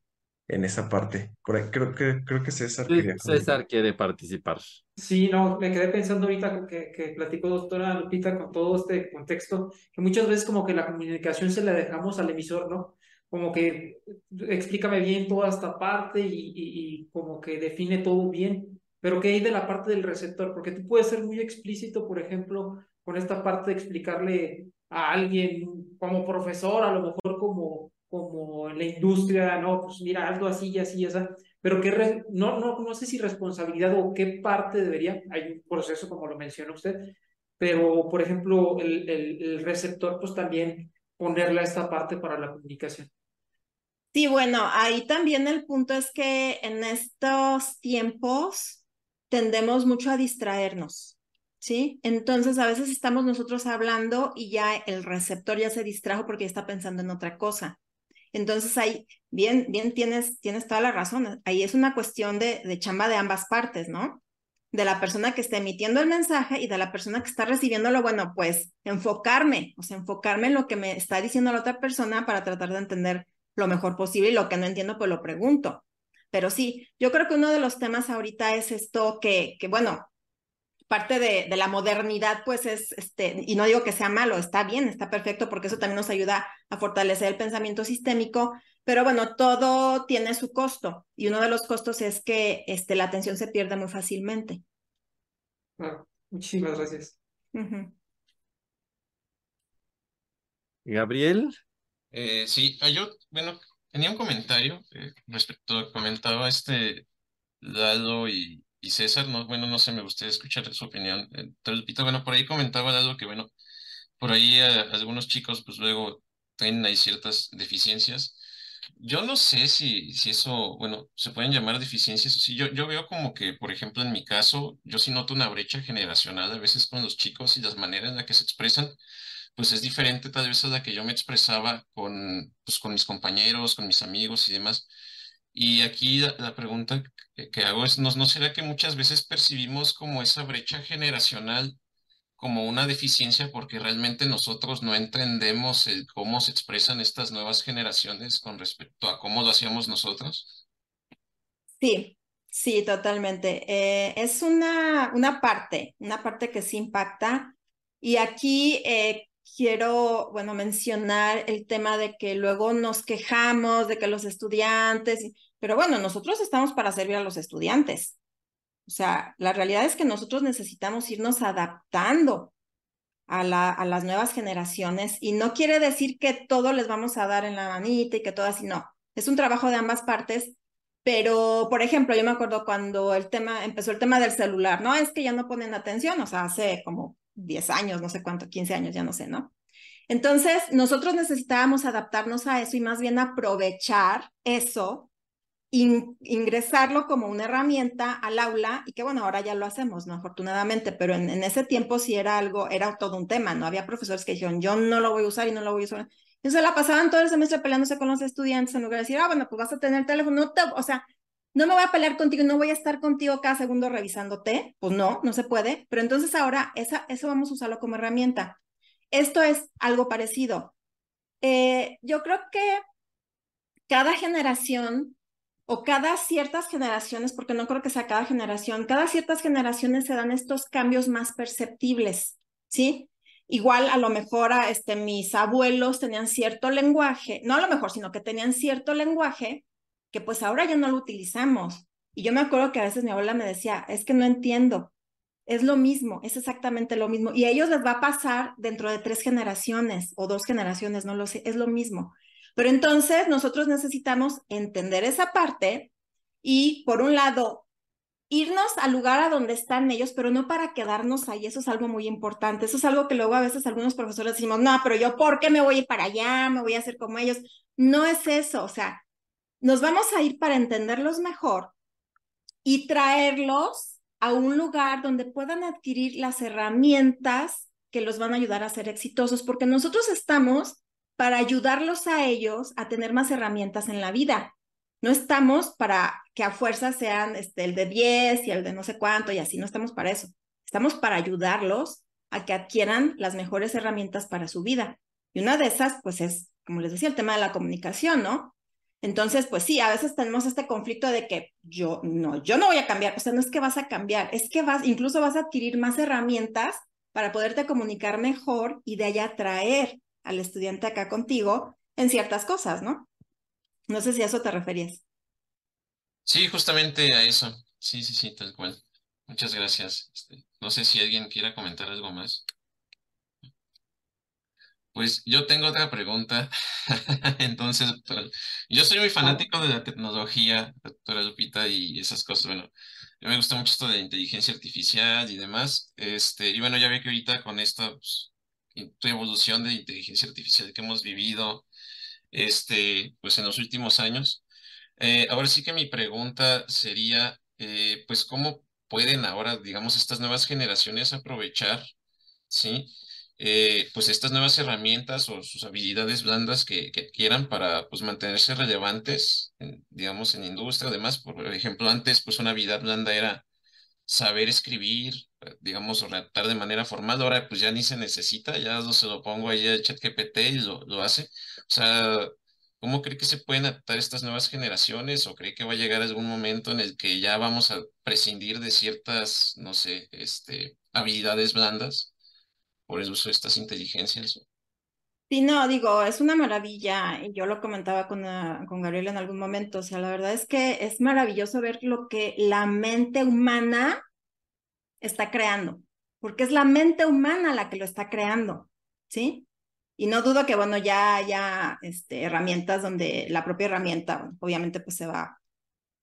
S4: en esa parte. Creo que, creo que César quería
S1: César quiere participar.
S2: Sí, no, me quedé pensando ahorita que, que platicó doctora Lupita con todo este contexto, que muchas veces como que la comunicación se la dejamos al emisor, ¿no? Como que explícame bien toda esta parte y, y, como que define todo bien, pero ¿qué hay de la parte del receptor? Porque tú puedes ser muy explícito, por ejemplo, con esta parte de explicarle a alguien como profesor, a lo mejor como como la industria, no, pues mira, algo así y así, esa, pero que no, no, no sé si responsabilidad o qué parte debería, hay un proceso como lo menciona usted, pero por ejemplo, el, el, receptor, pues también ponerle esta parte para la comunicación.
S5: Sí, bueno, ahí también el punto es que en estos tiempos tendemos mucho a distraernos, ¿sí? Entonces a veces estamos nosotros hablando y ya el receptor ya se distrajo porque ya está pensando en otra cosa. Entonces ahí, bien, bien tienes, tienes toda la razón. Ahí es una cuestión de, de chamba de ambas partes, ¿no? De la persona que está emitiendo el mensaje y de la persona que está recibiéndolo, bueno, pues enfocarme, o sea, enfocarme en lo que me está diciendo la otra persona para tratar de entender lo mejor posible y lo que no entiendo, pues lo pregunto. Pero sí, yo creo que uno de los temas ahorita es esto que, que bueno, parte de, de, la modernidad, pues es, este, y no digo que sea malo, está bien, está perfecto, porque eso también nos ayuda a fortalecer el pensamiento sistémico, pero bueno, todo tiene su costo, y uno de los costos es que este, la atención se pierde muy fácilmente.
S2: muchísimas gracias.
S1: Gabriel.
S3: Eh, sí, ah, yo, bueno, tenía un comentario eh, respecto, comentaba este Lalo y y César, no, bueno, no sé, me gustaría escuchar su opinión. Entonces, Pito, bueno, por ahí comentaba algo que, bueno, por ahí algunos chicos, pues luego tienen ahí ciertas deficiencias. Yo no sé si, si eso, bueno, se pueden llamar deficiencias. Sí, yo, yo veo como que, por ejemplo, en mi caso, yo sí noto una brecha generacional a veces con los chicos y las maneras en las que se expresan, pues es diferente tal vez a la que yo me expresaba con, pues, con mis compañeros, con mis amigos y demás. Y aquí la, pregunta que, hago es, ¿no, ¿no será que muchas veces percibimos como esa brecha generacional como una deficiencia porque realmente nosotros no entendemos el cómo se expresan estas nuevas generaciones con respecto a cómo lo hacíamos nosotros?
S5: Sí, sí, totalmente. Eh, es una, una parte, una parte que sí impacta. Y aquí eh, quiero, bueno, mencionar el tema de que luego nos quejamos de que los estudiantes, pero bueno, nosotros estamos para servir a los estudiantes. O sea, la realidad es que nosotros necesitamos irnos adaptando a, la, a las nuevas generaciones y no quiere decir que todo les vamos a dar en la manita y que todo así, no. Es un trabajo de ambas partes, pero, por ejemplo, yo me acuerdo cuando el tema, empezó el tema del celular, no, es que ya no ponen atención, o sea, hace como 10 años, no sé cuánto, 15 años, ya no sé, ¿no? Entonces, nosotros necesitábamos adaptarnos a eso y más bien aprovechar eso, ingresarlo como una herramienta al aula y que bueno, ahora ya lo hacemos, ¿no? Afortunadamente, pero en, ese tiempo sí era algo, era todo un tema, ¿no? Había profesores que dijeron, yo no lo voy a usar y no lo voy a usar. Entonces la pasaban todo el semestre peleándose con los estudiantes en lugar de decir, ah, bueno, pues vas a tener teléfono, no te, o sea, no me voy a pelear contigo, no voy a estar contigo cada segundo revisándote, pues no, no se puede, pero entonces ahora esa, eso vamos a usarlo como herramienta. Esto es algo parecido. Eh, yo creo que cada generación o cada ciertas generaciones, porque no creo que sea cada generación, cada ciertas generaciones se dan estos cambios más perceptibles, ¿sí? Igual a lo mejor a, este, mis abuelos tenían cierto lenguaje, no a lo mejor, sino que tenían cierto lenguaje que pues ahora ya no lo utilizamos. Y yo me acuerdo que a veces mi abuela me decía, es que no entiendo, es lo mismo, es exactamente lo mismo. Y a ellos les va a pasar dentro de tres generaciones o dos generaciones, no lo sé, es lo mismo. Pero entonces nosotros necesitamos entender esa parte y, por un lado, irnos al lugar a donde están ellos, pero no para quedarnos ahí. Eso es algo muy importante. Eso es algo que luego a veces algunos profesores decimos, no, pero yo, ¿por qué me voy para allá? Me voy a hacer como ellos. No es eso. O sea, nos vamos a ir para entenderlos mejor y traerlos a un lugar donde puedan adquirir las herramientas que los van a ayudar a ser exitosos, porque nosotros estamos para ayudarlos a ellos a tener más herramientas en la vida. No estamos para que a fuerza sean este, el de 10 y el de no sé cuánto y así, no estamos para eso. Estamos para ayudarlos a que adquieran las mejores herramientas para su vida. Y una de esas, pues es, como les decía, el tema de la comunicación, ¿no? Entonces, pues sí, a veces tenemos este conflicto de que yo no, yo no voy a cambiar, o sea, no es que vas a cambiar, es que vas, incluso vas a adquirir más herramientas para poderte comunicar mejor y de allá atraer al estudiante acá contigo en ciertas cosas, ¿no? No sé si a eso te referías.
S3: Sí, justamente a eso. Sí, sí, sí, tal cual. Muchas gracias. Este, no sé si alguien quiera comentar algo más. Pues yo tengo otra pregunta. Entonces, doctora, yo soy muy fanático de la tecnología, doctora Lupita, y esas cosas. Bueno, a me gusta mucho esto de inteligencia artificial y demás. Este, y bueno, ya ve que ahorita con esta pues, evolución de inteligencia artificial que hemos vivido, este, pues en los últimos años, eh, ahora sí que mi pregunta sería, eh, pues, ¿cómo pueden ahora, digamos, estas nuevas generaciones aprovechar, ¿sí? Eh, pues estas nuevas herramientas o sus habilidades blandas que, que quieran para pues mantenerse relevantes, digamos, en industria. Además, por ejemplo, antes pues una habilidad blanda era saber escribir, digamos, o redactar de manera formal. Ahora pues ya ni se necesita, ya se lo pongo ahí a ChatGPT y lo, lo hace. O sea, ¿cómo cree que se pueden adaptar estas nuevas generaciones o cree que va a llegar algún momento en el que ya vamos a prescindir de ciertas, no sé, este, habilidades blandas? Por de estas inteligencias.
S5: Sí, no, digo, es una maravilla, y yo lo comentaba con, ah, con Gabriel en algún momento, o sea, la verdad es que es maravilloso ver lo que la mente humana está creando, porque es la mente humana la que lo está creando, ¿sí? Y no dudo que, bueno, ya haya este, herramientas donde la propia herramienta, obviamente, pues se va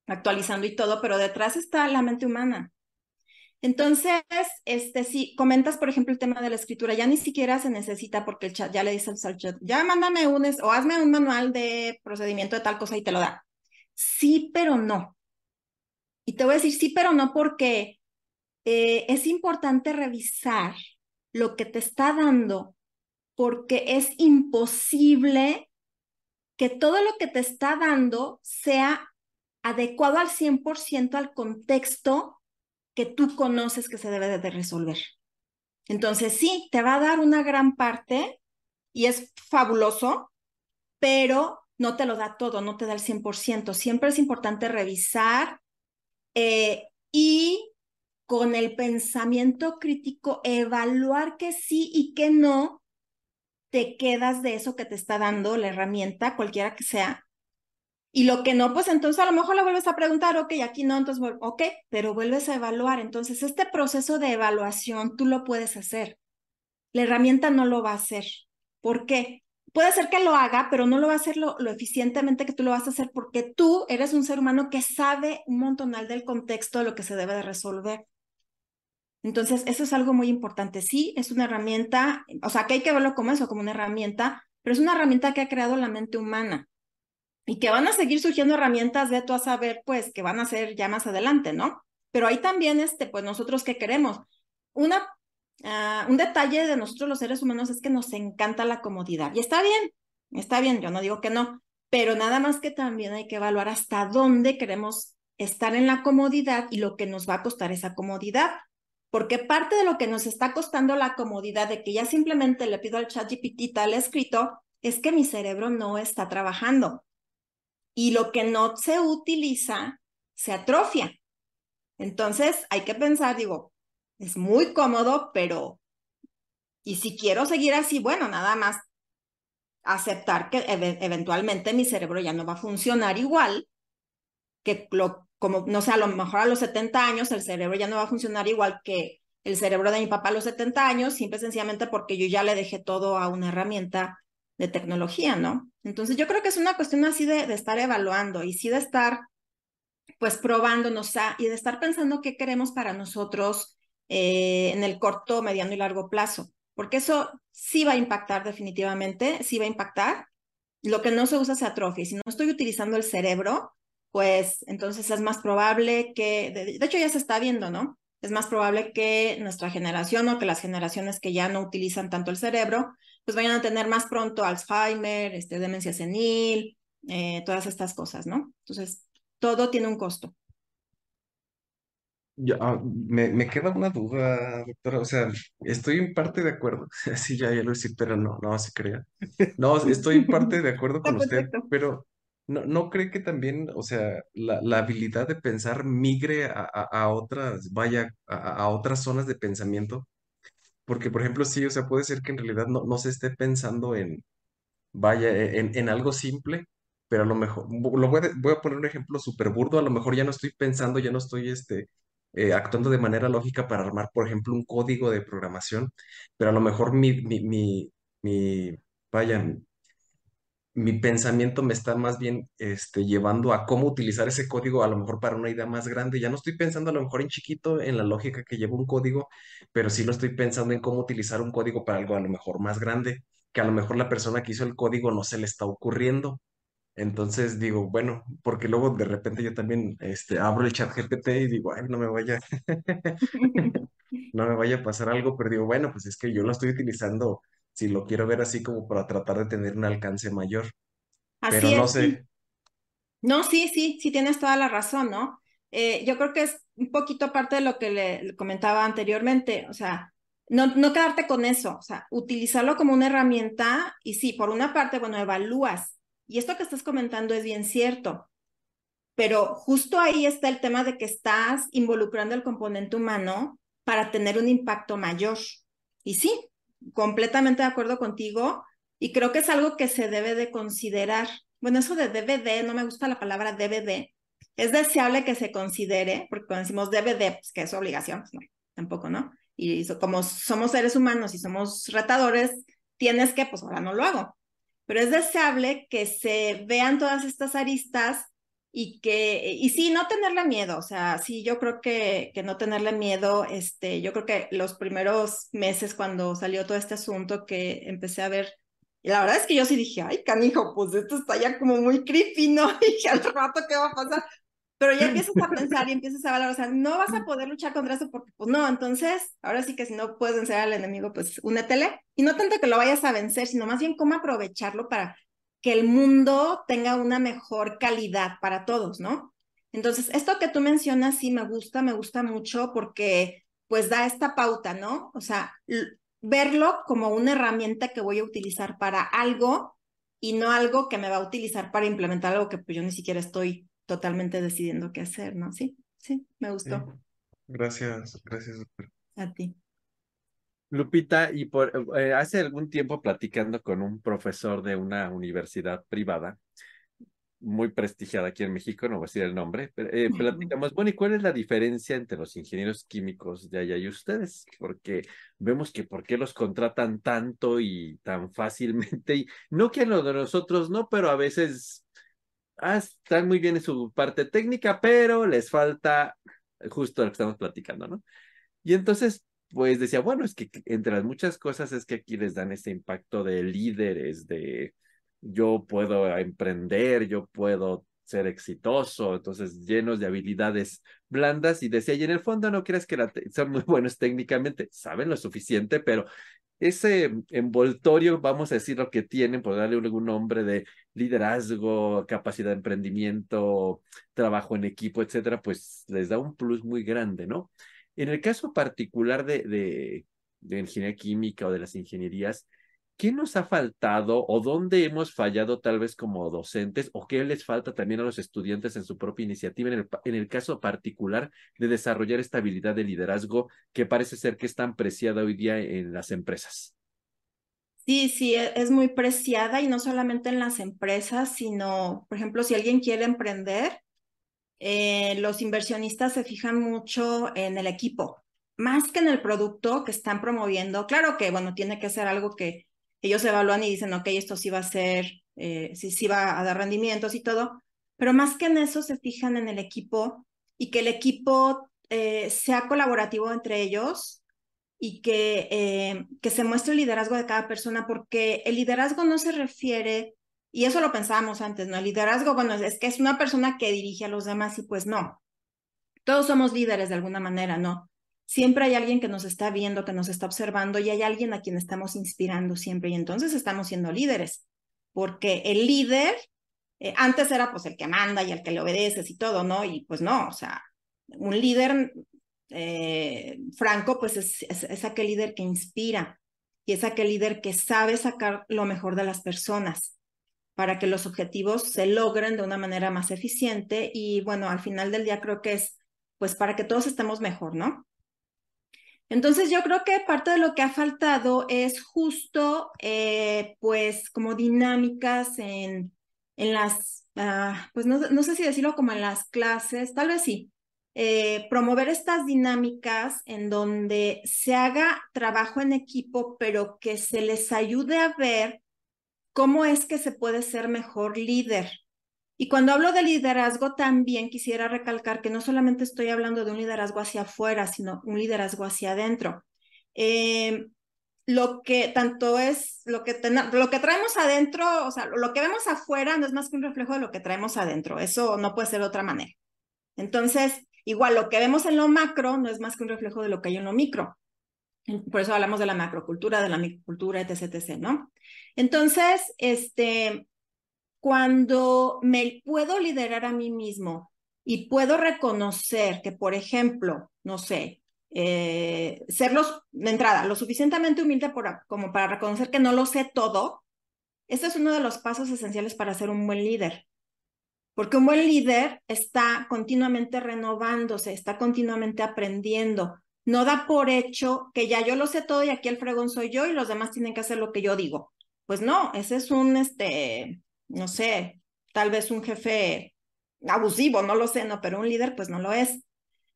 S5: actualizando y todo, pero detrás está la mente humana. Entonces, este, si comentas, por ejemplo, el tema de la escritura, ya ni siquiera se necesita porque el chat ya le dice al chat, ya mándame un, o hazme un manual de procedimiento de tal cosa y te lo da. Sí, pero no. Y te voy a decir sí, pero no porque eh, es importante revisar lo que te está dando porque es imposible que todo lo que te está dando sea adecuado al 100% al contexto que tú conoces que se debe de resolver. Entonces, sí, te va a dar una gran parte y es fabuloso, pero no te lo da todo, no te da el 100%. Siempre es importante revisar eh, y con el pensamiento crítico evaluar que sí y que no te quedas de eso que te está dando la herramienta, cualquiera que sea, y lo que no, pues entonces a lo mejor le vuelves a preguntar, ok, aquí no, entonces, ok, pero vuelves a evaluar. Entonces, este proceso de evaluación tú lo puedes hacer. La herramienta no lo va a hacer. ¿Por qué? Puede ser que lo haga, pero no lo va a hacer lo, eficientemente que tú lo vas a hacer porque tú eres un ser humano que sabe un montonal del contexto de lo que se debe de resolver. Entonces, eso es algo muy importante. Sí, es una herramienta, o sea, que hay que verlo como eso, como una herramienta, pero es una herramienta que ha creado la mente humana y que van a seguir surgiendo herramientas de tú a saber, pues, que van a ser ya más adelante, ¿no? Pero ahí también, este, pues, nosotros qué queremos. Una, ah, un detalle de nosotros los seres humanos es que nos encanta la comodidad. Y está bien, Está bien, yo no digo que no, pero nada más que también hay que evaluar hasta dónde queremos estar en la comodidad y lo que nos va a costar esa comodidad. Porque parte de lo que nos está costando la comodidad de que ya simplemente le pido al chat GPT tal escrito es que mi cerebro no está trabajando. Y lo que no se utiliza se atrofia. Entonces hay que pensar, digo, es muy cómodo, pero y si quiero seguir así, bueno, nada más aceptar que eventualmente mi cerebro ya no va a funcionar igual que lo, como, no sé, a lo mejor a los 70 años el cerebro ya no va a funcionar igual que el cerebro de mi papá a los 70 años, simple sencillamente porque yo ya le dejé todo a una herramienta de tecnología, ¿no? Entonces yo creo que es una cuestión así de, estar evaluando y sí de estar pues probándonos a, y de estar pensando qué queremos para nosotros eh, en el corto, mediano y largo plazo, porque eso sí va a impactar definitivamente, sí va a impactar. Lo que no se usa se atrofia. Si no estoy utilizando el cerebro, pues entonces es más probable que, de, hecho ya se está viendo, ¿no? Es más probable que nuestra generación o que las generaciones que ya no utilizan tanto el cerebro, pues vayan a tener más pronto Alzheimer, este, demencia senil, eh, todas estas cosas, ¿no? Entonces, todo tiene un costo.
S4: Ya, ah, me, me queda una duda, doctora. O sea, estoy en parte de acuerdo. Sí, ya, ya lo decir, pero no, no se crea. No, estoy en parte de acuerdo con usted, pero no, no cree que también, o sea, la, la habilidad de pensar migre a, a, a otras, vaya, a, a otras zonas de pensamiento. Porque, por ejemplo, sí, o sea, puede ser que en realidad no, no se esté pensando en, vaya, e, en, en algo simple, pero a lo mejor, lo voy a, voy a poner un ejemplo súper burdo, a lo mejor ya no estoy pensando, ya no estoy este, eh, actuando de manera lógica para armar, por ejemplo, un código de programación, pero a lo mejor mi, mi, mi, mi mi pensamiento me está más bien este, llevando a cómo utilizar ese código, a lo mejor para una idea más grande. Ya no estoy pensando a lo mejor en chiquito, en la lógica que lleva un código, pero sí lo estoy pensando en cómo utilizar un código para algo a lo mejor más grande, que a lo mejor la persona que hizo el código no se le está ocurriendo. Entonces digo, bueno, porque luego de repente yo también este, abro el chat GPT y digo, ay, no me vaya, no me vaya a pasar algo, pero digo, bueno, pues es que yo lo estoy utilizando, si lo quiero ver así como para tratar de tener un alcance mayor, pero no
S5: es, sí.
S4: sé,
S5: No, sí, sí, sí tienes toda la razón, ¿no? Eh, yo creo que es un poquito parte de lo que le, le comentaba anteriormente, o sea, no, no quedarte con eso, o sea, utilizarlo como una herramienta y sí, por una parte, bueno, evalúas. Y esto que estás comentando es bien cierto, pero justo ahí está el tema de que estás involucrando el componente humano para tener un impacto mayor. Y sí, completamente de acuerdo contigo y creo que es algo que se debe de considerar. Bueno, eso de DVD, no me gusta la palabra DVD. Es deseable que se considere, porque cuando decimos DVD, pues que es obligación, pues tampoco, ¿no? Y so, como somos seres humanos y somos retadores, tienes que, pues ahora no lo hago. Pero es deseable que se vean todas estas aristas y que, y sí, no tenerle miedo, o sea, sí, yo creo que, que no tenerle miedo, este, yo creo que los primeros meses cuando salió todo este asunto que empecé a ver, y la verdad es que yo sí dije, ay, canijo, pues esto está ya como muy creepy, ¿no? Y dije, al rato, ¿qué va a pasar? Pero ya empiezas a pensar y empiezas a valorar, o sea, no vas a poder luchar contra eso porque, pues no, entonces, ahora sí que si no puedes vencer al enemigo, pues únetele. Y no tanto que lo vayas a vencer, sino más bien cómo aprovecharlo para que el mundo tenga una mejor calidad para todos, ¿no? Entonces, esto que tú mencionas sí me gusta, me gusta mucho porque pues da esta pauta, ¿no? O sea, verlo como una herramienta que voy a utilizar para algo y no algo que me va a utilizar para implementar algo que pues yo ni siquiera estoy totalmente decidiendo qué hacer, ¿no? Sí, sí, me gustó.
S4: Sí. Gracias, gracias, doctor.
S5: A ti.
S1: Lupita, y por eh, hace algún tiempo platicando con un profesor de una universidad privada, muy prestigiada aquí en México, no voy a decir el nombre, pero eh, platicamos, bueno, ¿y cuál es la diferencia entre los ingenieros químicos de allá y ustedes? Porque vemos que por qué los contratan tanto y tan fácilmente, y no que lo de nosotros no, pero a veces ah, están muy bien en su parte técnica, pero les falta justo lo que estamos platicando, ¿no? Y entonces, pues decía, bueno, es que entre las muchas cosas es que aquí les dan ese impacto de líderes, de yo puedo emprender, yo puedo ser exitoso, entonces llenos de habilidades blandas y decía, y en el fondo no crees que la son muy buenos técnicamente, saben lo suficiente, pero ese envoltorio, vamos a decir lo que tienen, por darle algún nombre de liderazgo, capacidad de emprendimiento, trabajo en equipo, etcétera, pues les da un plus muy grande, ¿no? En el caso particular de, ingeniería química o de las ingenierías, ¿qué nos ha faltado o dónde hemos fallado tal vez como docentes o qué les falta también a los estudiantes en su propia iniciativa en el, en el caso particular de desarrollar esta habilidad de liderazgo que parece ser que es tan preciada hoy día en las empresas?
S5: Sí, sí, e, es muy preciada y no solamente en las empresas, sino, por ejemplo, si alguien quiere emprender, eh, los inversionistas se fijan mucho en el equipo, más que en el producto que están promoviendo. Claro que, bueno, tiene que ser algo que ellos evalúan y dicen, ok, esto sí va a ser, eh, sí, sí va a dar rendimientos y todo, pero más que en eso se fijan en el equipo y que el equipo eh, sea colaborativo entre ellos y que, eh, que se muestre el liderazgo de cada persona, porque el liderazgo no se refiere, y eso lo pensábamos antes, ¿no? El liderazgo, bueno, es que es una persona que dirige a los demás y pues no. Todos somos líderes de alguna manera, ¿no? siempre hay alguien que nos está viendo, que nos está observando y hay alguien a quien estamos inspirando siempre y entonces estamos siendo líderes, porque el líder eh, antes era pues el que manda y el que le obedeces y todo, ¿no? Y pues no, o sea, un líder eh, franco pues es, es, aquel líder que inspira y es aquel líder que sabe sacar lo mejor de las personas para que los objetivos se logren de una manera más eficiente y bueno, al final del día creo que es pues para que todos estemos mejor, ¿no? Entonces yo creo que parte de lo que ha faltado es justo, eh, pues, como dinámicas en, en las, ah, pues no, no, sé si decirlo como en las clases, tal vez sí, eh, promover estas dinámicas en donde se haga trabajo en equipo, pero que se les ayude a ver cómo es que se puede ser mejor líder. Y cuando hablo de liderazgo, también quisiera recalcar que no solamente estoy hablando de un liderazgo hacia afuera, sino un liderazgo hacia adentro. Eh, lo que tanto es lo que, lo que traemos adentro, o sea, lo que vemos afuera no es más que un reflejo de lo que traemos adentro. Eso no puede ser de otra manera. Entonces, igual lo que vemos en lo macro no es más que un reflejo de lo que hay en lo micro. Por eso hablamos de la macrocultura, de la microcultura, etc., etc., ¿no? Entonces, este, cuando me puedo liderar a mí mismo y puedo reconocer que, por ejemplo, no sé, eh, ser los, de entrada lo suficientemente humilde como para reconocer que no lo sé todo, este es uno de los pasos esenciales para ser un buen líder. Porque un buen líder está continuamente renovándose, está continuamente aprendiendo. No da por hecho que ya yo lo sé todo y aquí el fregón soy yo y los demás tienen que hacer lo que yo digo. Pues no, ese es un, este, no sé, tal vez un jefe abusivo, no lo sé, no, pero un líder pues no lo es.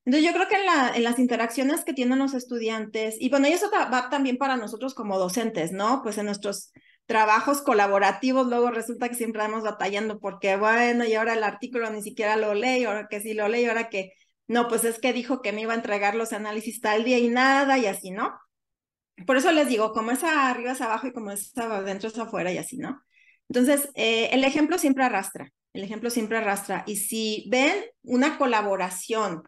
S5: Entonces yo creo que en, la, en las interacciones que tienen los estudiantes, y bueno, y eso va también para nosotros como docentes, ¿no? Pues en nuestros trabajos colaborativos luego resulta que siempre vamos batallando porque, bueno, y ahora el artículo ni siquiera lo leí, ahora que sí lo leí, ahora que, no, pues es que dijo que me iba a entregar los análisis tal día y nada, y así, ¿no? Por eso les digo, como es arriba es abajo y como es adentro es afuera y así, ¿no? Entonces, eh, el ejemplo siempre arrastra, el ejemplo siempre arrastra. Y si ven una colaboración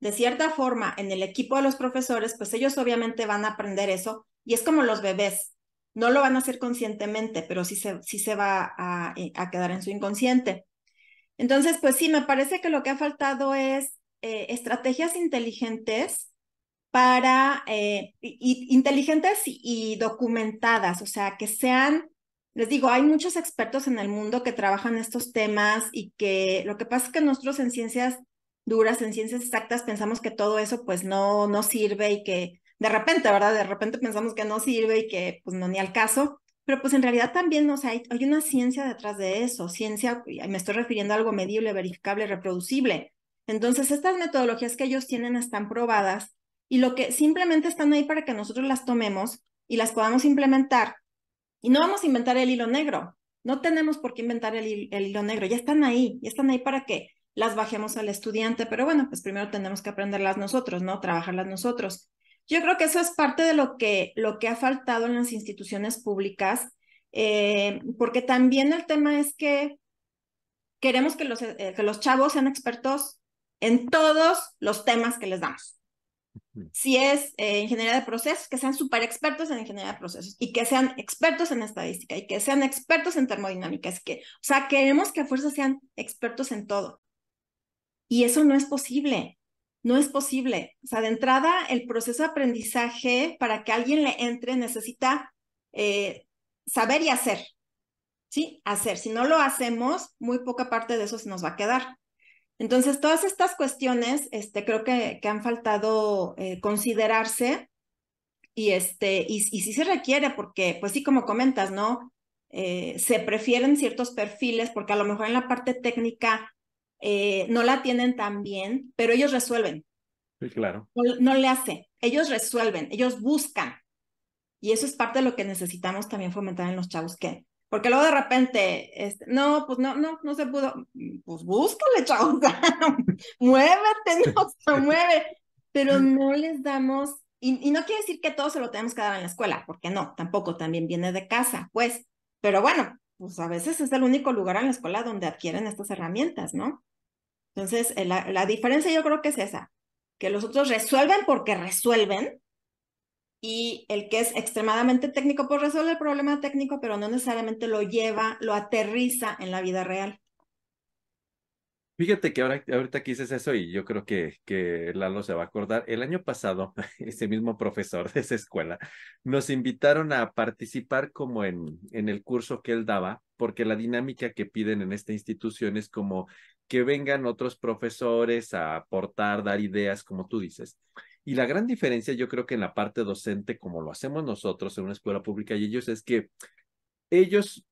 S5: de cierta forma en el equipo de los profesores, pues ellos obviamente van a aprender eso. Y es como los bebés, no lo van a hacer conscientemente, pero sí se, sí se va a, a quedar en su inconsciente. Entonces, pues sí, me parece que lo que ha faltado es eh, estrategias inteligentes para, inteligentes y documentadas, o sea, que sean les digo, hay muchos expertos en el mundo que trabajan estos temas y que lo que pasa es que nosotros en ciencias duras, en ciencias exactas, pensamos que todo eso pues no, no sirve y que de repente, ¿verdad? De repente pensamos que no sirve y que pues no ni al caso, pero pues en realidad también, o sea, hay, hay una ciencia detrás de eso, ciencia, me estoy refiriendo a algo medible, verificable, reproducible. Entonces, estas metodologías que ellos tienen están probadas y lo que simplemente están ahí para que nosotros las tomemos y las podamos implementar y no vamos a inventar el hilo negro. No tenemos por qué inventar el, hilo negro. Ya están ahí, ya están ahí para que las bajemos al estudiante. Pero bueno, pues primero tenemos que aprenderlas nosotros, ¿no? Trabajarlas nosotros. Yo creo que eso es parte de lo que, lo que ha faltado en las instituciones públicas, eh, porque también el tema es que queremos que los, eh, que los chavos sean expertos en todos los temas que les damos. Si es eh, ingeniería de procesos, que sean súper expertos en ingeniería de procesos y que sean expertos en estadística y que sean expertos en termodinámica. Es que, o sea, queremos que a fuerza sean expertos en todo. Y eso no es posible. No es posible. O sea, de entrada, el proceso de aprendizaje para que alguien le entre necesita eh, saber y hacer. ¿Sí? Hacer. Si no lo hacemos, muy poca parte de eso se nos va a quedar. Entonces, todas estas cuestiones, este, creo que, que han faltado eh, considerarse y, este, y, y, sí se requiere porque, pues sí, como comentas, ¿no? Eh, se prefieren ciertos perfiles porque a lo mejor en la parte técnica eh, no la tienen tan bien, pero ellos resuelven.
S1: Sí, claro.
S5: No, no, le hace, ellos resuelven, ellos buscan. Y eso es parte de lo que necesitamos también fomentar en los chavos que, porque luego de repente, este, no, pues no, no, no se pudo. Pues búscale, chavos. Muévete, no se mueve. Pero no les damos, y, y, no quiere decir que todo se lo tenemos que dar en la escuela, porque no, tampoco, también viene de casa, pues. Pero bueno, pues a veces es el único lugar en la escuela donde adquieren estas herramientas, ¿no? Entonces, eh, la, la diferencia yo creo que es esa, que los otros resuelven porque resuelven, y el que es extremadamente técnico, pues resuelve el problema técnico, pero no necesariamente lo lleva, lo aterriza en la vida real.
S1: Fíjate que ahora, ahorita que dices eso y yo creo que, que Lalo se va a acordar, el año pasado ese mismo profesor de esa escuela nos invitaron a participar como en, en el curso que él daba, porque la dinámica que piden en esta institución es como que vengan otros profesores a aportar, dar ideas, como tú dices. Y la gran diferencia, yo creo que en la parte docente, como lo hacemos nosotros en una escuela pública y ellos, es que ellos,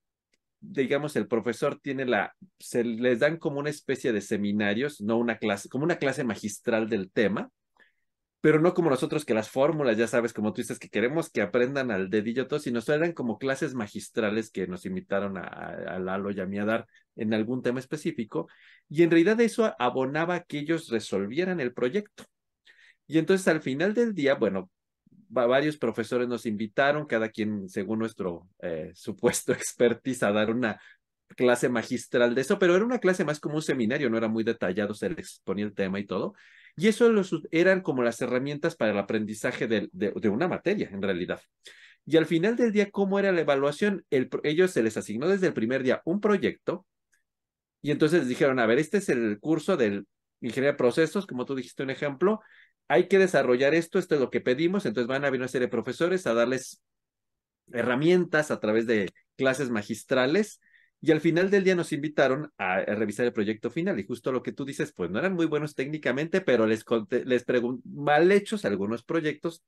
S1: digamos, el profesor tiene la, se les dan como una especie de seminarios, no una clase, como una clase magistral del tema, pero no como nosotros que las fórmulas, ya sabes, como tú dices, que queremos que aprendan al dedillo todo, sino eran como clases magistrales que nos invitaron a, a Lalo y a mí a dar en algún tema específico, y en realidad eso abonaba que ellos resolvieran el proyecto. Y entonces al final del día, bueno, varios profesores nos invitaron, cada quien según nuestro eh, supuesto expertise, a dar una clase magistral de eso, pero era una clase más como un seminario, no era muy detallado, se les exponía el tema y todo. Y eso los, eran como las herramientas para el aprendizaje de, de, de, una materia, en realidad. Y al final del día, ¿cómo era la evaluación? El, ellos se les asignó desde el primer día un proyecto y entonces les dijeron, a ver, este es el curso del ingeniería de procesos, como tú dijiste un ejemplo, hay que desarrollar esto, esto es lo que pedimos, entonces van a venir una serie de profesores a darles herramientas a través de clases magistrales y al final del día nos invitaron a, revisar el proyecto final y justo lo que tú dices, pues no eran muy buenos técnicamente, pero les, les mal hechos algunos proyectos,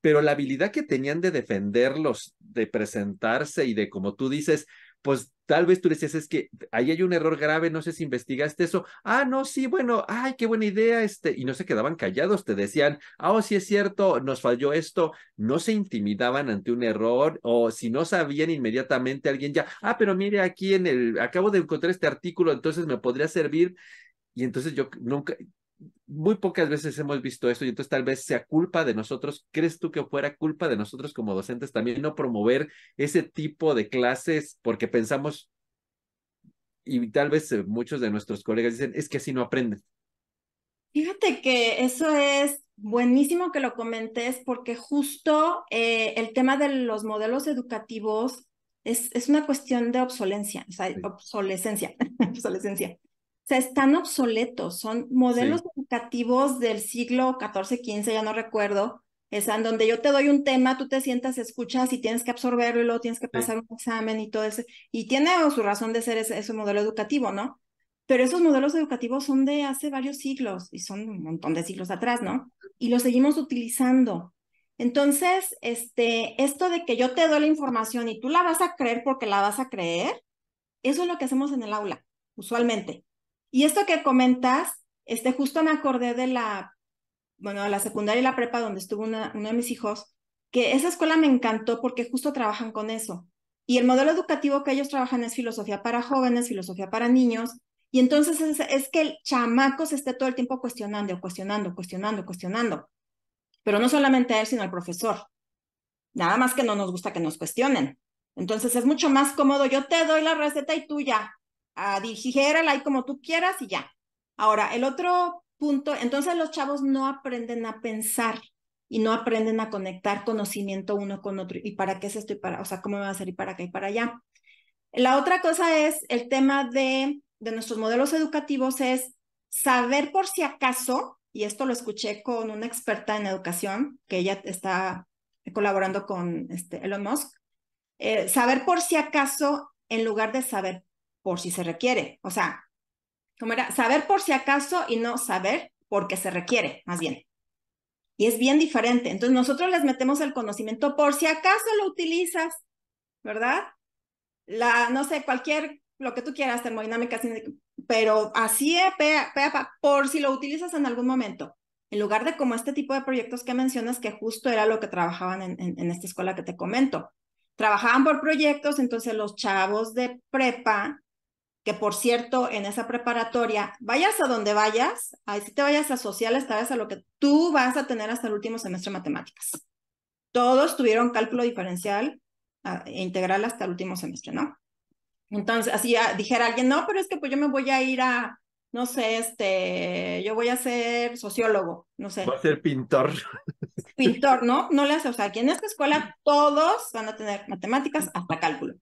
S1: pero la habilidad que tenían de defenderlos, de presentarse y de, como tú dices, pues tal vez tú decías, es que ahí hay un error grave, no sé si investigaste eso. Ah, no, sí, bueno, ay, qué buena idea, este, y no se quedaban callados, te decían, ah, sí es cierto, nos falló esto, no se intimidaban ante un error, o si no sabían inmediatamente alguien ya, ah, pero mire aquí en el, acabo de encontrar este artículo, entonces me podría servir. Y entonces yo nunca, muy pocas veces hemos visto esto y entonces tal vez sea culpa de nosotros. ¿Crees tú que fuera culpa de nosotros como docentes también no promover ese tipo de clases porque pensamos y tal vez eh, muchos de nuestros colegas dicen, es que así no aprenden?
S5: Fíjate que eso es buenísimo que lo comentes porque justo eh, el tema de los modelos educativos es, es una cuestión de obsolencia, o sea, sí. obsolescencia, obsolescencia sea, están obsoletos, son modelos sí. educativos del siglo XIV, XV, ya no recuerdo, es en donde yo te doy un tema, tú te sientas, escuchas y tienes que absorberlo y luego tienes que pasar sí. un examen y todo eso, y tiene su razón de ser ese, ese, modelo educativo, ¿no? Pero esos modelos educativos son de hace varios siglos y son un montón de siglos atrás, ¿no? Y los seguimos utilizando. Entonces, este, esto de que yo te doy la información y tú la vas a creer porque la vas a creer, eso es lo que hacemos en el aula, usualmente. Y esto que comentas, este, justo me acordé de la, bueno, de la secundaria y la prepa donde estuvo uno de mis hijos, que esa escuela me encantó porque justo trabajan con eso. Y el modelo educativo que ellos trabajan es filosofía para jóvenes, filosofía para niños. Y entonces es, es que el chamaco se esté todo el tiempo cuestionando, cuestionando, cuestionando, cuestionando. Pero no solamente él, sino al profesor. Nada más que no nos gusta que nos cuestionen. Entonces es mucho más cómodo. Yo te doy la receta y tú ya, a digérala ahí como tú quieras y ya. Ahora, el otro punto, entonces los chavos no aprenden a pensar, y no aprenden a conectar conocimiento uno con otro. ¿Y para qué es esto? Para, o sea, ¿cómo me va a y para acá y para allá? La otra cosa es el tema de, de nuestros modelos educativos, es saber por si acaso, y esto lo escuché con una experta en educación, que ella está colaborando con este Elon Musk, eh, saber por si acaso en lugar de saber por si se requiere. O sea, ¿cómo era? Saber por si acaso y no saber porque se requiere, más bien. Y es bien diferente. Entonces nosotros les metemos el conocimiento por si acaso lo utilizas, ¿verdad? La, no sé, cualquier, lo que tú quieras, termodinámica, pero así, eh, por si lo utilizas en algún momento. En lugar de como este tipo de proyectos que mencionas, que justo era lo que trabajaban en, en esta escuela que te comento. Trabajaban por proyectos, entonces los chavos de prepa que por cierto, en esa preparatoria, vayas a donde vayas, ahí si te vayas a sociales, te vayas a lo que tú vas a tener hasta el último semestre de matemáticas. Todos tuvieron cálculo diferencial e integral hasta el último semestre, ¿no? Entonces, así dijera alguien, no, pero es que pues yo me voy a ir a, no sé, este, yo voy a ser sociólogo, no sé.
S1: Voy a ser pintor.
S5: Pintor, ¿no? No le hace, o sea, aquí en esta escuela todos van a tener matemáticas hasta cálculo.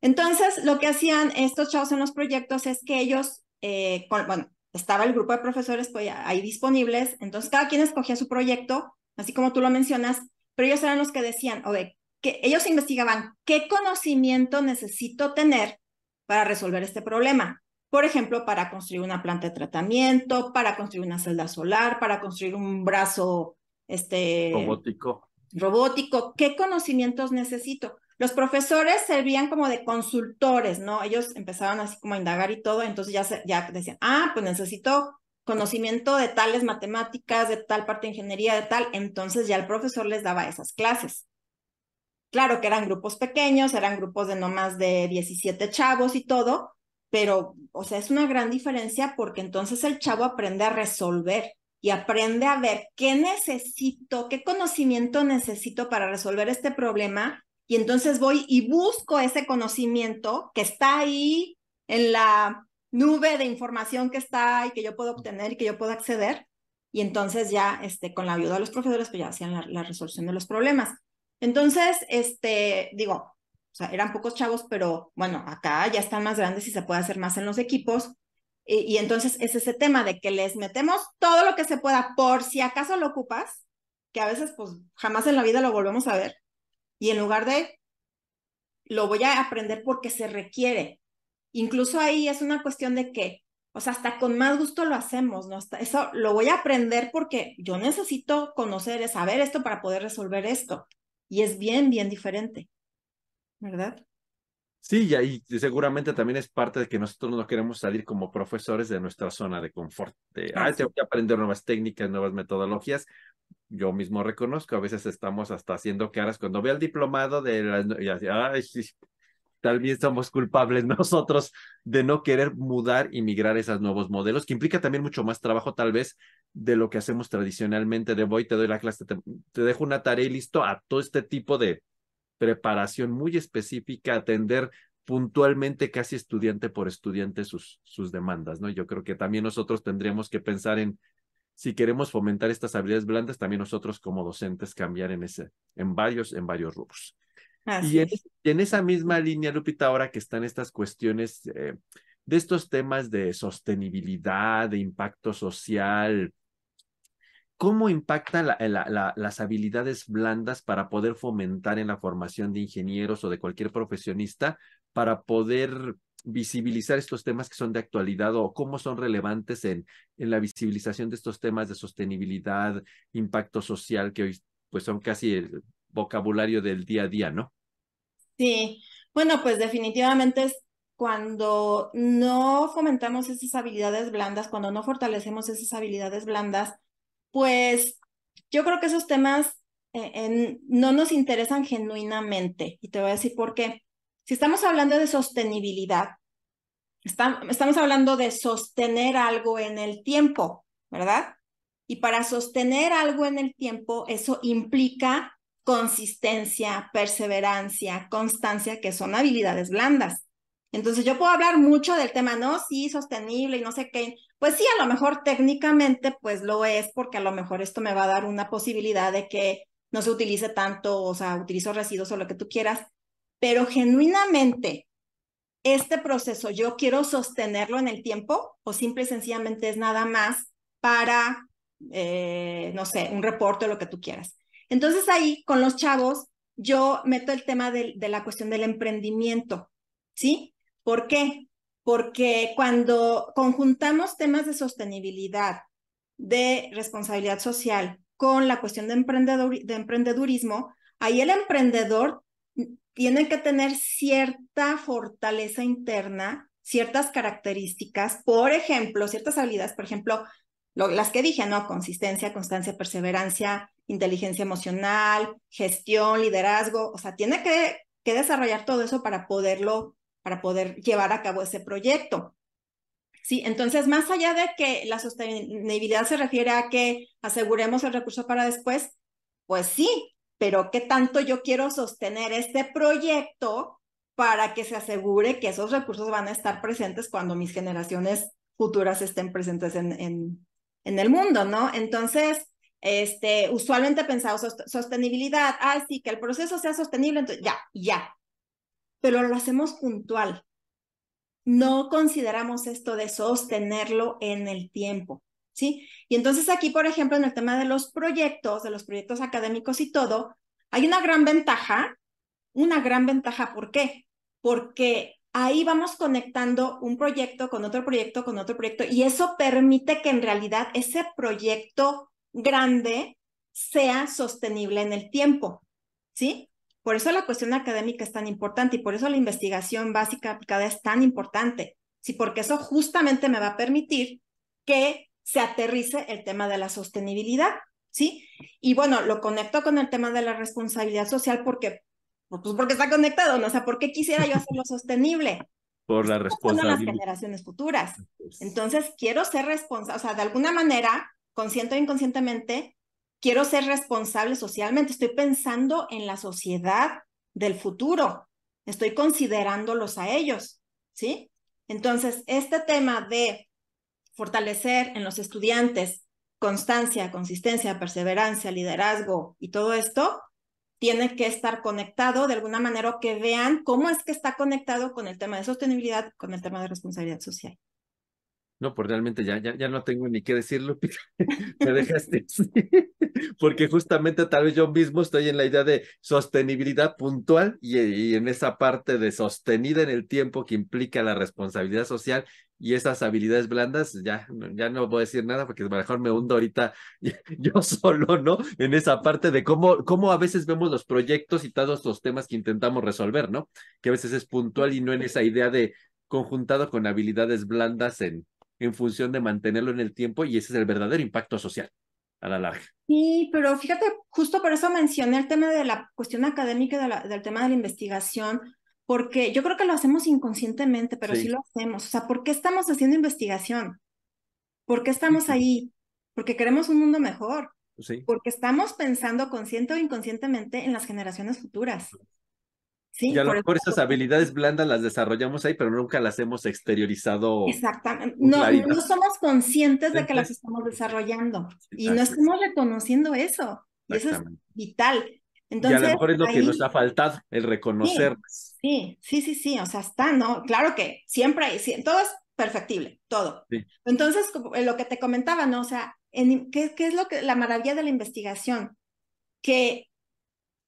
S5: Entonces, lo que hacían estos chavos en los proyectos es que ellos, eh, bueno, estaba el grupo de profesores pues, ahí disponibles, entonces cada quien escogía su proyecto, así como tú lo mencionas, pero ellos eran los que decían, o de que ellos investigaban qué conocimiento necesito tener para resolver este problema. Por ejemplo, para construir una planta de tratamiento, para construir una celda solar, para construir un brazo este,
S1: robótico.
S5: Robótico, ¿qué conocimientos necesito? Los profesores servían como de consultores, ¿no? Ellos empezaban así como a indagar y todo, entonces ya, ya decían, ah, pues necesito conocimiento de tales matemáticas, de tal parte de ingeniería, de tal, entonces ya el profesor les daba esas clases. Claro que eran grupos pequeños, eran grupos de no más de 17 chavos y todo, pero, o sea, es una gran diferencia porque entonces el chavo aprende a resolver y aprende a ver qué necesito, qué conocimiento necesito para resolver este problema y entonces voy y busco ese conocimiento que está ahí en la nube de información que está y que yo puedo obtener y que yo puedo acceder. Y entonces ya, este, con la ayuda de los profesores, pues ya hacían la, resolución de los problemas. Entonces, este, digo, eran pocos chavos, pero bueno, acá ya están más grandes y se puede hacer más en los equipos. Y, y entonces es ese tema de que les metemos todo lo que se pueda por si acaso lo ocupas, que a veces pues jamás en la vida lo volvemos a ver. Y en lugar de, lo voy a aprender porque se requiere. Incluso ahí es una cuestión de que, o sea, hasta con más gusto lo hacemos, ¿no? Hasta eso lo voy a aprender porque yo necesito conocer, saber esto para poder resolver esto. Y es bien, bien diferente, ¿verdad?
S1: Sí, y ahí seguramente también es parte de que nosotros no queremos salir como profesores de nuestra zona de confort. De, ah, tengo que aprender nuevas técnicas, nuevas metodologías, yo mismo reconozco, a veces estamos hasta haciendo caras cuando veo el diplomado de las, tal vez somos culpables nosotros de no querer mudar y migrar esos nuevos modelos, que implica también mucho más trabajo tal vez de lo que hacemos tradicionalmente de voy, te doy la clase, te, te dejo una tarea y listo a todo este tipo de preparación muy específica, atender puntualmente casi estudiante por estudiante sus, sus demandas, ¿no? Yo creo que también nosotros tendríamos que pensar en si queremos fomentar estas habilidades blandas, también nosotros como docentes cambiar en ese, en varios, en varios rubros. y en, esa misma línea, Lupita, ahora que están estas cuestiones eh, de estos temas de sostenibilidad, de impacto social, ¿cómo impactan las habilidades blandas para poder fomentar en la formación de ingenieros o de cualquier profesionista para poder visibilizar estos temas que son de actualidad o cómo son relevantes en, en la visibilización de estos temas de sostenibilidad, impacto social, que hoy pues son casi el vocabulario del día a día, ¿no?
S5: Sí, bueno, pues definitivamente es cuando no fomentamos esas habilidades blandas, cuando no fortalecemos esas habilidades blandas, pues yo creo que esos temas eh, no nos interesan genuinamente. Y te voy a decir por qué. Si estamos hablando de sostenibilidad, estamos hablando de sostener algo en el tiempo, ¿verdad? Y para sostener algo en el tiempo, eso implica consistencia, perseverancia, constancia, que son habilidades blandas. Entonces yo puedo hablar mucho del tema, no, sí, sostenible y no sé qué. Pues sí, a lo mejor técnicamente pues lo es porque a lo mejor esto me va a dar una posibilidad de que no se utilice tanto, o sea, utilizo residuos o lo que tú quieras, pero genuinamente este proceso yo quiero sostenerlo en el tiempo o simple y sencillamente es nada más para, eh, no sé, un reporte o lo que tú quieras. Entonces ahí con los chavos yo meto el tema de, la cuestión del emprendimiento, ¿sí? ¿Por qué? Porque cuando conjuntamos temas de sostenibilidad, de responsabilidad social con la cuestión de, emprendedor, de emprendedurismo, ahí el emprendedor tiene que tener cierta fortaleza interna, ciertas características, por ejemplo, ciertas habilidades, por ejemplo, las que dije, ¿no? Consistencia, constancia, perseverancia, inteligencia emocional, gestión, liderazgo, o sea, tiene que, que desarrollar todo eso para poderlo, para poder llevar a cabo ese proyecto. Sí, entonces, más allá de que la sostenibilidad se refiere a que aseguremos el recurso para después, pues sí, pero qué tanto yo quiero sostener este proyecto para que se asegure que esos recursos van a estar presentes cuando mis generaciones futuras estén presentes en, en, el mundo, ¿no? Entonces, este, usualmente pensamos sostenibilidad, ah, sí, que el proceso sea sostenible, entonces ya, ya, pero lo hacemos puntual. No consideramos esto de sostenerlo en el tiempo. Y entonces aquí, por ejemplo, en el tema de los proyectos, de los proyectos académicos y todo, hay una gran ventaja, una gran ventaja, ¿por qué? Porque ahí vamos conectando un proyecto con otro proyecto, con otro proyecto, y eso permite que en realidad ese proyecto grande sea sostenible en el tiempo, ¿sí? Por eso la cuestión académica es tan importante y por eso la investigación básica aplicada es tan importante, ¿sí? Porque eso justamente me va a permitir que se aterrice el tema de la sostenibilidad, ¿sí? Y bueno, lo conecto con el tema de la responsabilidad social porque, pues porque está conectado, ¿no? O sea, ¿por qué quisiera yo hacerlo sostenible?
S1: Por la responsabilidad.
S5: las generaciones futuras. Entonces, quiero ser responsable, o sea, de alguna manera, consciente o inconscientemente, quiero ser responsable socialmente. Estoy pensando en la sociedad del futuro. Estoy considerándolos a ellos, ¿sí? Entonces, este tema de fortalecer en los estudiantes constancia, consistencia, perseverancia, liderazgo y todo esto, tiene que estar conectado de alguna manera que vean cómo es que está conectado con el tema de sostenibilidad, con el tema de responsabilidad social.
S1: No, pues realmente ya, ya, ya no tengo ni qué decir, Lupita. Me dejaste Porque justamente tal vez yo mismo estoy en la idea de sostenibilidad puntual y, y, en esa parte de sostenida en el tiempo que implica la responsabilidad social y esas habilidades blandas, ya, ya no voy a decir nada porque mejor me hundo ahorita yo solo, ¿no? En esa parte de cómo, cómo a veces vemos los proyectos y todos los temas que intentamos resolver, ¿no? Que a veces es puntual y no en esa idea de conjuntado con habilidades blandas en, en función de mantenerlo en el tiempo y ese es el verdadero impacto social a la larga.
S5: Sí, pero fíjate, justo por eso mencioné el tema de la cuestión académica, de del tema de la investigación, porque yo creo que lo hacemos inconscientemente, pero sí. lo hacemos. O sea, ¿por qué estamos haciendo investigación? ¿Por qué estamos ahí? Porque queremos un mundo mejor.
S1: Sí.
S5: Porque estamos pensando consciente o inconscientemente en las generaciones futuras.
S1: Sí, y a lo mejor esas habilidades blandas las desarrollamos ahí, pero nunca las hemos exteriorizado.
S5: Exactamente. No, no somos conscientes de que las estamos desarrollando y no estamos reconociendo eso. Y eso es vital. Entonces,
S1: y a lo mejor es lo ahí, que nos ha faltado, el reconocer.
S5: Sí, sí, sí, sí, o sea, está, ¿no? Claro que siempre hay, sí, todo es perfectible, todo.
S1: Sí.
S5: Entonces, lo que te comentaba, ¿no? O sea, en, ¿qué, ¿qué es lo que la maravilla de la investigación? Que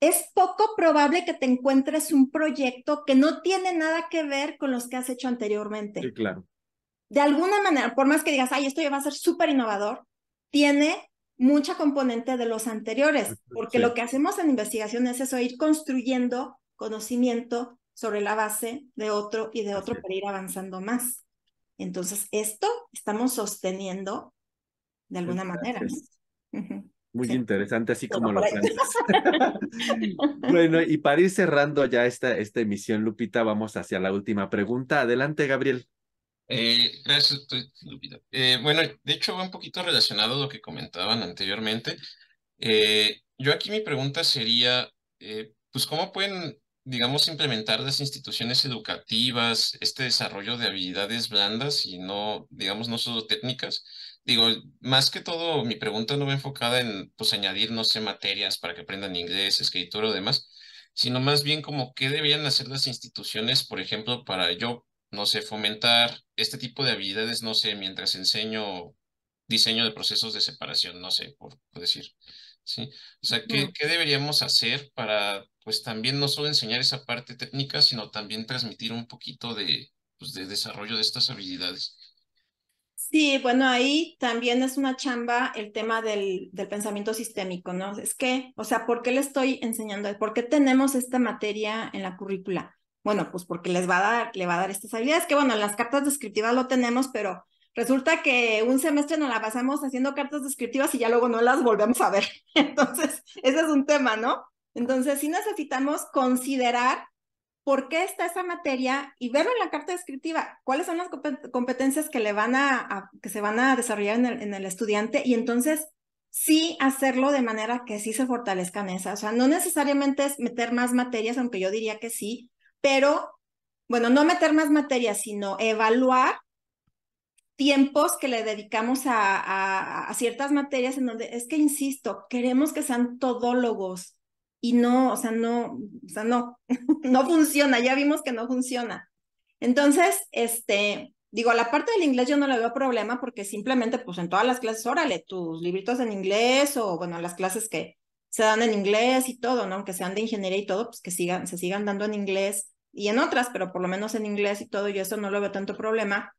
S5: es poco probable que te encuentres un proyecto que no tiene nada que ver con los que has hecho anteriormente.
S1: Sí, claro.
S5: De alguna manera, por más que digas, ay, esto ya va a ser súper innovador, tiene mucha componente de los anteriores, porque sí. lo que hacemos en investigación es eso, ir construyendo conocimiento sobre la base de otro y de otro para ir avanzando más. Entonces, esto estamos sosteniendo de alguna manera.
S1: Muy sí. interesante, así como lo planteas. bueno, y para ir cerrando ya esta, esta emisión, Lupita, vamos hacia la última pregunta. Adelante, Gabriel.
S3: Eh, gracias, Lupita. Eh, bueno, de hecho va un poquito relacionado a lo que comentaban anteriormente. Eh, yo aquí mi pregunta sería, pues, ¿cómo pueden digamos, implementar las instituciones educativas, este desarrollo de habilidades blandas y no, digamos, no solo técnicas. Digo, más que todo, mi pregunta no va enfocada en, pues, añadir, no sé, materias para que aprendan inglés, escritura o demás, sino más bien como qué deberían hacer las instituciones, por ejemplo, para yo, no sé, fomentar este tipo de habilidades, no sé, mientras enseño diseño de procesos de separación, no sé, por, decir. ¿sí? O sea, ¿qué, ¿qué, deberíamos hacer para, pues también no solo enseñar esa parte técnica, sino también transmitir un poquito de, pues, de desarrollo de estas habilidades?
S5: Sí, bueno, ahí también es una chamba el tema del, pensamiento sistémico, ¿no? Es que, o sea, ¿por qué le estoy enseñando? ¿Por qué tenemos esta materia en la currícula? Bueno, pues porque les va a dar, le va a dar estas habilidades, que bueno, en las cartas descriptivas lo tenemos, pero resulta que un semestre nos la pasamos haciendo cartas descriptivas y ya luego no las volvemos a ver. Entonces, ese es un tema, ¿no? Entonces, sí necesitamos considerar por qué está esa materia y verlo en la carta descriptiva, cuáles son las competencias que le van a, que se van a desarrollar en el, estudiante y entonces sí hacerlo de manera que sí se fortalezcan esas. O sea, no necesariamente es meter más materias, aunque yo diría que sí, pero bueno, no meter más materias, sino evaluar tiempos que le dedicamos a, a, ciertas materias en donde es que, insisto, queremos que sean todólogos y no, o sea, no, o sea, no, no funciona, ya vimos que no funciona. Entonces, este, digo, la parte del inglés yo no le veo problema porque simplemente, pues en todas las clases, órale, tus libritos en inglés o, bueno, las clases que se dan en inglés y todo, ¿no? Aunque sean de ingeniería y todo, pues que sigan, se sigan dando en inglés y en otras, pero por lo menos en inglés y todo, yo eso no lo veo tanto problema.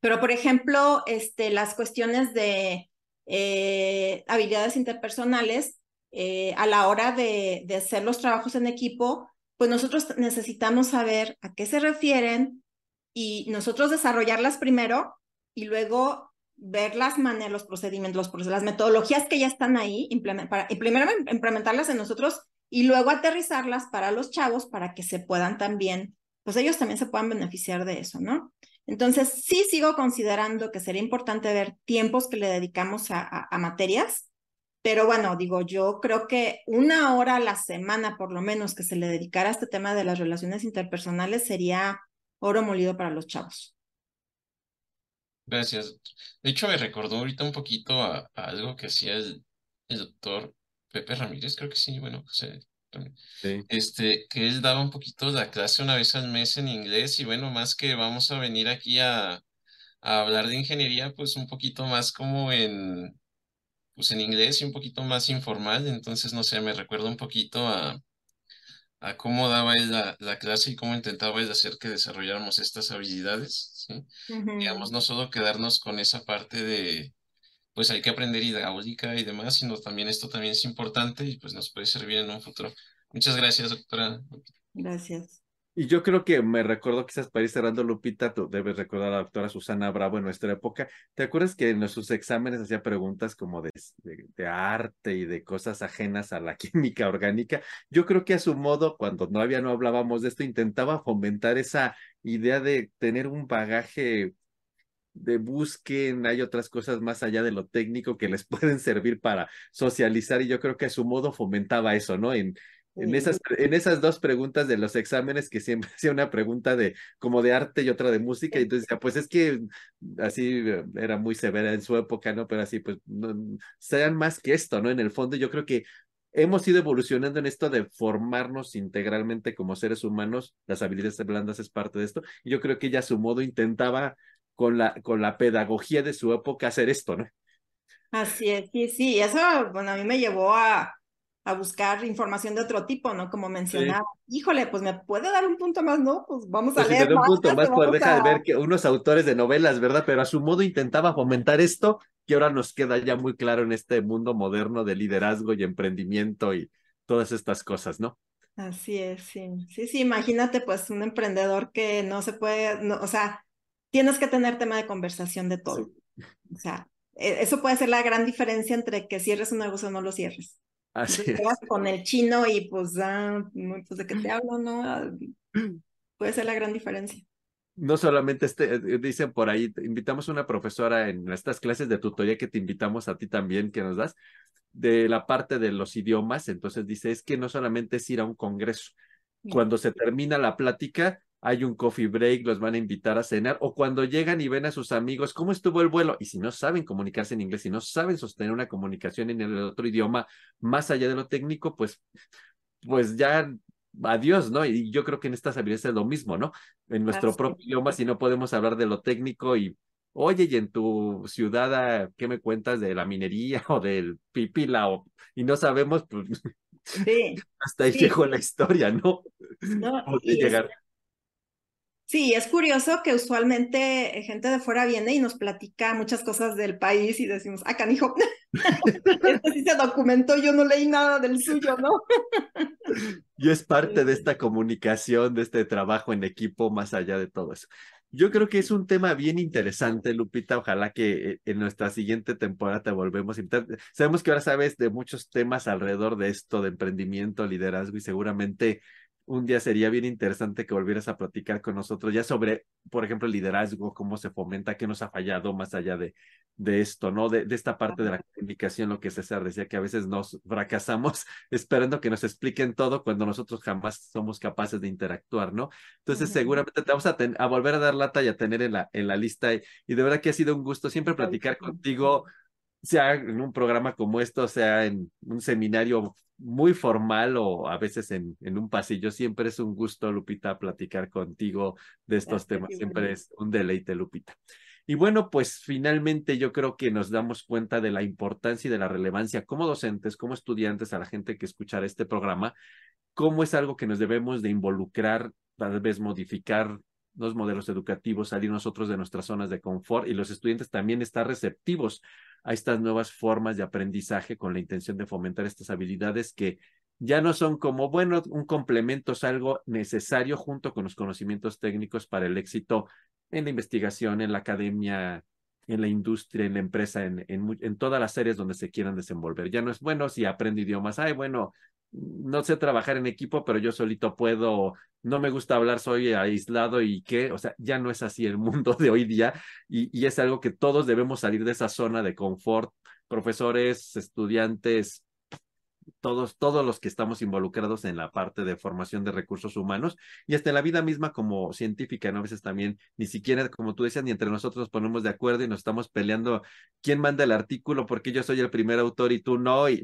S5: Pero, por ejemplo, este, las cuestiones de eh, habilidades interpersonales, eh, a la hora de, hacer los trabajos en equipo, pues nosotros necesitamos saber a qué se refieren y nosotros desarrollarlas primero y luego ver las maneras, los procedimientos, las metodologías que ya están ahí, para, y primero implementarlas en nosotros y luego aterrizarlas para los chavos para que se puedan también, pues ellos también se puedan beneficiar de eso, ¿no? Entonces, sí sigo considerando que sería importante ver tiempos que le dedicamos a, materias, pero bueno, digo, yo creo que una hora a la semana, por lo menos, que se le dedicara a este tema de las relaciones interpersonales sería oro molido para los chavos.
S3: Gracias. De hecho, me recordó ahorita un poquito a, algo que hacía el, el, doctor Pepe Ramírez, creo que sí, bueno, José este, que él daba un poquito la clase una vez al mes en inglés y bueno, más que vamos a venir aquí a, a hablar de ingeniería, pues un poquito más como en, pues en inglés y un poquito más informal, entonces no sé, me recuerdo un poquito a, a cómo daba él la, la clase y cómo intentaba él hacer que desarrolláramos estas habilidades, ¿sí? Digamos, no solo quedarnos con esa parte de, pues hay que aprender hidráulica y demás, sino también esto también es importante y pues nos puede servir en un futuro. Muchas gracias, doctora.
S5: Gracias.
S1: Y yo creo que me recuerdo quizás para ir cerrando, Lupita, tú debes recordar a la doctora Susana Bravo en nuestra época. ¿Te acuerdas que en nuestros exámenes hacía preguntas como de, de, arte y de cosas ajenas a la química orgánica? Yo creo que a su modo, cuando todavía no hablábamos de esto, intentaba fomentar esa idea de tener un bagaje de busquen, hay otras cosas más allá de lo técnico que les pueden servir para socializar y yo creo que a su modo fomentaba eso, ¿no? En, en esas, en esas dos preguntas de los exámenes que siempre hacía una pregunta de como de arte y otra de música y entonces pues es que así eh, era muy severa en su época, ¿no? Pero así pues no, sean más que esto, ¿no? En el fondo yo creo que hemos ido evolucionando en esto de formarnos integralmente como seres humanos, las habilidades blandas es parte de esto, y yo creo que ella a su modo intentaba con la, con la pedagogía de su época hacer esto, ¿no?
S5: Así es, sí, sí, eso, bueno, a mí me llevó a, a buscar información de otro tipo, ¿no? Como mencionaba, híjole, pues me puede dar un punto más, ¿no? Pues vamos a pues leer.
S1: Si un punto más, pues deja de ver que unos autores de novelas, ¿verdad? Pero a su modo intentaba fomentar esto, que ahora nos queda ya muy claro en este mundo moderno de liderazgo y emprendimiento y todas estas cosas, ¿no?
S5: Así es, sí. Sí, sí, imagínate pues un emprendedor que no se puede, no, o sea, tienes que tener tema de conversación de todo. O sea, e, eso puede ser la gran diferencia entre que cierres un negocio o no lo cierres.
S1: Así
S5: es. Con el chino y pues, ah, pues de qué te hablo, ¿no? Ah, puede ser la gran diferencia.
S1: No solamente este, eh, dicen por ahí, invitamos a una profesora en estas clases de tutoría que te invitamos a ti también, que nos das, de la parte de los idiomas, entonces dice, es que no solamente es ir a un congreso, Cuando se termina la plática, hay un coffee break, los van a invitar a cenar, o cuando llegan y ven a sus amigos, ¿cómo estuvo el vuelo? Y si no saben comunicarse en inglés, si no saben sostener una comunicación en el otro idioma, más allá de lo técnico, pues, pues ya adiós, ¿no? Y yo creo que en estas habilidades es lo mismo, ¿no? En nuestro propio idioma, si no podemos hablar de lo técnico y, oye, y en tu ciudad, ah, ¿qué me cuentas de la minería o del pipila? O, y no sabemos, pues,
S5: sí,
S1: hasta ahí llegó la historia, ¿no?
S5: no
S1: llegar.
S5: Sí, es curioso que usualmente eh, gente de fuera viene y nos platica muchas cosas del país y decimos, ah, canijo, este sí se documentó, yo no leí nada del suyo, ¿no?
S1: y es parte de esta comunicación, de este trabajo en equipo, más allá de todo eso. Yo creo que es un tema bien interesante, Lupita. Ojalá que eh, en nuestra siguiente temporada te volvemos a invitar. Sabemos que ahora sabes de muchos temas alrededor de esto, de emprendimiento, liderazgo, y seguramente un día sería bien interesante que volvieras a platicar con nosotros ya sobre, por ejemplo, el liderazgo, cómo se fomenta, qué nos ha fallado más allá de, de esto, ¿no? De, de esta parte de la comunicación, lo que César decía, que a veces nos fracasamos esperando que nos expliquen todo cuando nosotros jamás somos capaces de interactuar, ¿no? Entonces, seguramente te vamos a, a, volver a dar lata y a tener en la, en la lista. Y, y de verdad que ha sido un gusto siempre platicar contigo sea en un programa como esto, sea en un seminario muy formal o a veces en, en un pasillo, siempre es un gusto, Lupita, platicar contigo de estos temas. Siempre es un deleite, Lupita. Y bueno, pues finalmente yo creo que nos damos cuenta de la importancia y de la relevancia como docentes, como estudiantes, a la gente que escuchará este programa, cómo es algo que nos debemos de involucrar, tal vez modificar los modelos educativos, salir nosotros de nuestras zonas de confort y los estudiantes también estar receptivos a estas nuevas formas de aprendizaje con la intención de fomentar estas habilidades que ya no son como, bueno, un complemento, es algo necesario junto con los conocimientos técnicos para el éxito en la investigación, en la academia, en la industria, en la empresa, en, en, en todas las áreas donde se quieran desenvolver. Ya no es bueno si aprendo idiomas, ay, bueno, no sé trabajar en equipo, pero yo solito puedo, no me gusta hablar, soy aislado y qué, o sea, ya no es así el mundo de hoy día y, y es algo que todos debemos salir de esa zona de confort, profesores, estudiantes, todos, todos los que estamos involucrados en la parte de formación de recursos humanos y hasta en la vida misma como científica, ¿no? A veces también ni siquiera, como tú decías, ni entre nosotros nos ponemos de acuerdo y nos estamos peleando quién manda el artículo, porque yo soy el primer autor y tú no, y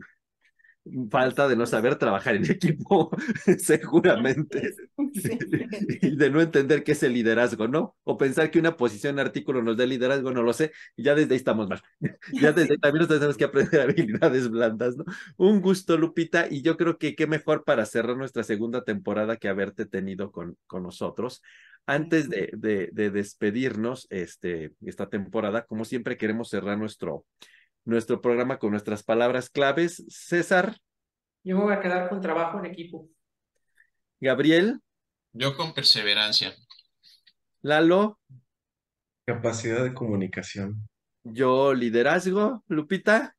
S1: falta de no saber trabajar en equipo, seguramente, y de no entender qué es el liderazgo, ¿no? O pensar que una posición en artículo nos dé liderazgo, no lo sé, ya desde ahí estamos mal. ya desde ahí también nosotros tenemos que aprender habilidades blandas, ¿no? Un gusto, Lupita, y yo creo que qué mejor para cerrar nuestra segunda temporada que haberte tenido con, con nosotros. Antes de, de, de despedirnos este, esta temporada, como siempre queremos cerrar nuestro, nuestro programa con nuestras palabras claves. César.
S2: Yo me voy a quedar con trabajo en equipo.
S1: Gabriel.
S3: Yo con perseverancia.
S1: Lalo.
S4: Capacidad de comunicación.
S1: Yo liderazgo. Lupita.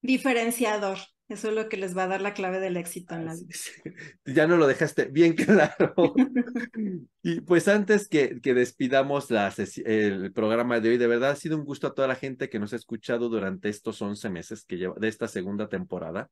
S5: Diferenciador. Eso es lo que les va a dar la clave del éxito en la vida.
S1: Ya no lo dejaste bien claro. y pues antes que, que despidamos la el programa de hoy, de verdad ha sido un gusto a toda la gente que nos ha escuchado durante estos 11 meses que lleva, de esta segunda temporada.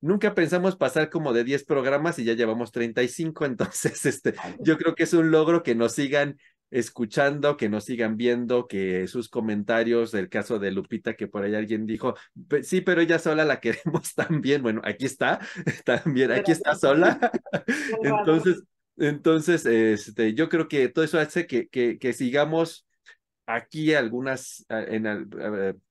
S1: Nunca pensamos pasar como de 10 programas y ya llevamos 35, entonces este, yo creo que es un logro que nos sigan escuchando, que nos sigan viendo, que sus comentarios, el caso de Lupita, que por ahí alguien dijo, sí, pero ella sola la queremos también. Bueno, aquí está, también, aquí está sola. entonces, entonces, este, yo creo que todo eso hace que, que, que sigamos aquí algunas, en,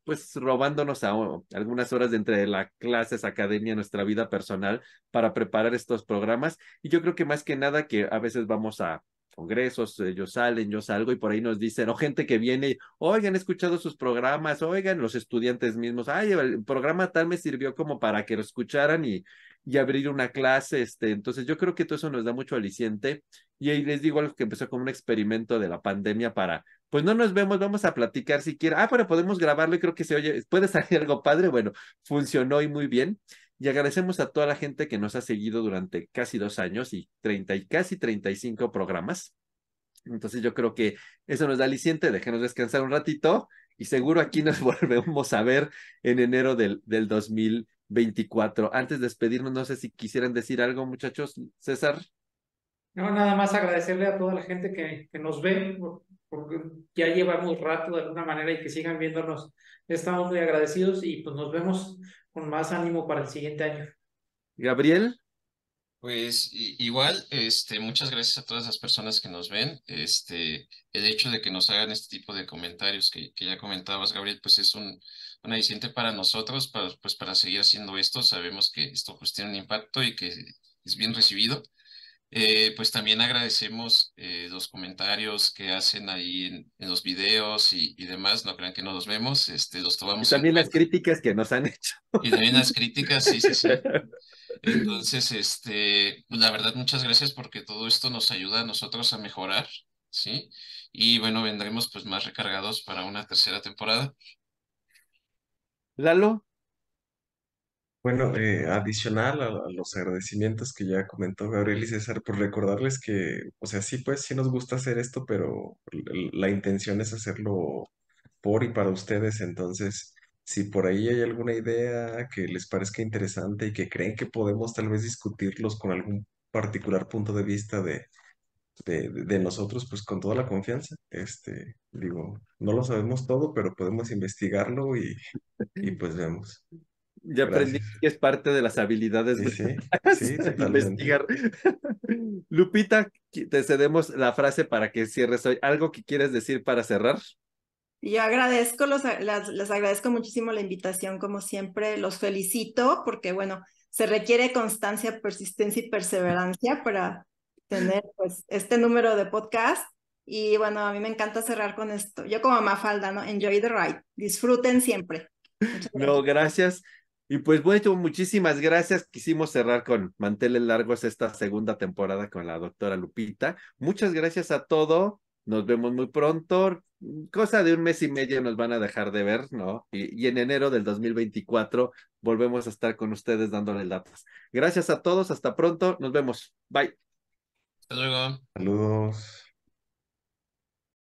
S1: pues robándonos a, algunas horas de entre la clases, academia, nuestra vida personal para preparar estos programas. Y yo creo que más que nada que a veces vamos a congresos, ellos salen, yo salgo y por ahí nos dicen, o gente que viene, oigan, he escuchado sus programas, oigan, los estudiantes mismos, ay, el programa tal me sirvió como para que lo escucharan y, y abrir una clase, este, entonces yo creo que todo eso nos da mucho aliciente y ahí les digo algo que empezó como un experimento de la pandemia para, pues no nos vemos, vamos a platicar si quieren, ah, pero podemos grabarlo y creo que se oye, puede salir algo padre, bueno, funcionó y muy bien y agradecemos a toda la gente que nos ha seguido durante casi dos años y treinta y casi treinta y cinco programas. Entonces yo creo que eso nos da aliciente, déjenos descansar un ratito y seguro aquí nos volvemos a ver en enero del, del 2024. Antes de despedirnos, no sé si quisieran decir algo, muchachos. César.
S2: No, nada más agradecerle a toda la gente que, que nos ve, porque ya llevamos rato de alguna manera y que sigan viéndonos. Estamos muy agradecidos y pues nos vemos con más ánimo para el siguiente año.
S1: Gabriel.
S3: Pues igual, este, muchas gracias a todas las personas que nos ven. Este, el hecho de que nos hagan este tipo de comentarios que, que ya comentabas, Gabriel, pues es un, un para nosotros, para, pues para seguir haciendo esto. Sabemos que esto pues tiene un impacto y que es bien recibido. Eh, pues también agradecemos eh, los comentarios que hacen ahí en, en los videos y, y, demás, no crean que no los vemos, este, los tomamos.
S1: Y también las críticas que nos han hecho.
S3: Y también las críticas, sí, sí, sí. Entonces, este, pues, la verdad, muchas gracias porque todo esto nos ayuda a nosotros a mejorar, ¿sí? Y bueno, vendremos pues más recargados para una tercera temporada.
S1: Lalo.
S4: Bueno, eh, adicional a, los agradecimientos que ya comentó Gabriel y César, por recordarles que, o sea, sí, pues sí nos gusta hacer esto, pero la intención es hacerlo por y para ustedes. Entonces, si por ahí hay alguna idea que les parezca interesante y que creen que podemos tal vez discutirlos con algún particular punto de vista de, de, de nosotros, pues con toda la confianza. Este, digo, no lo sabemos todo, pero podemos investigarlo y, y pues vemos.
S1: Ya aprendí que es parte de las habilidades
S4: sí, sí,
S1: investigar. Lupita, te cedemos la frase para que cierres hoy. ¿Algo que quieres decir para cerrar?
S5: Yo agradezco, los, les agradezco muchísimo la invitación, como siempre, los felicito porque, bueno, se requiere constancia, persistencia y perseverancia para tener pues este número de podcast. Y bueno, a mí me encanta cerrar con esto. Yo como Mafalda, ¿no? Enjoy the ride. Disfruten siempre.
S1: No, gracias. Y pues bueno, muchísimas gracias. Quisimos cerrar con manteles largos esta segunda temporada con la doctora Lupita. Muchas gracias a todo. Nos vemos muy pronto. Cosa de un mes y medio nos van a dejar de ver, ¿no? Y, y en enero del 2024 volvemos a estar con ustedes dándoles datos. Gracias a todos. Hasta pronto. Nos vemos. Bye.
S3: Hasta luego.
S4: Saludos.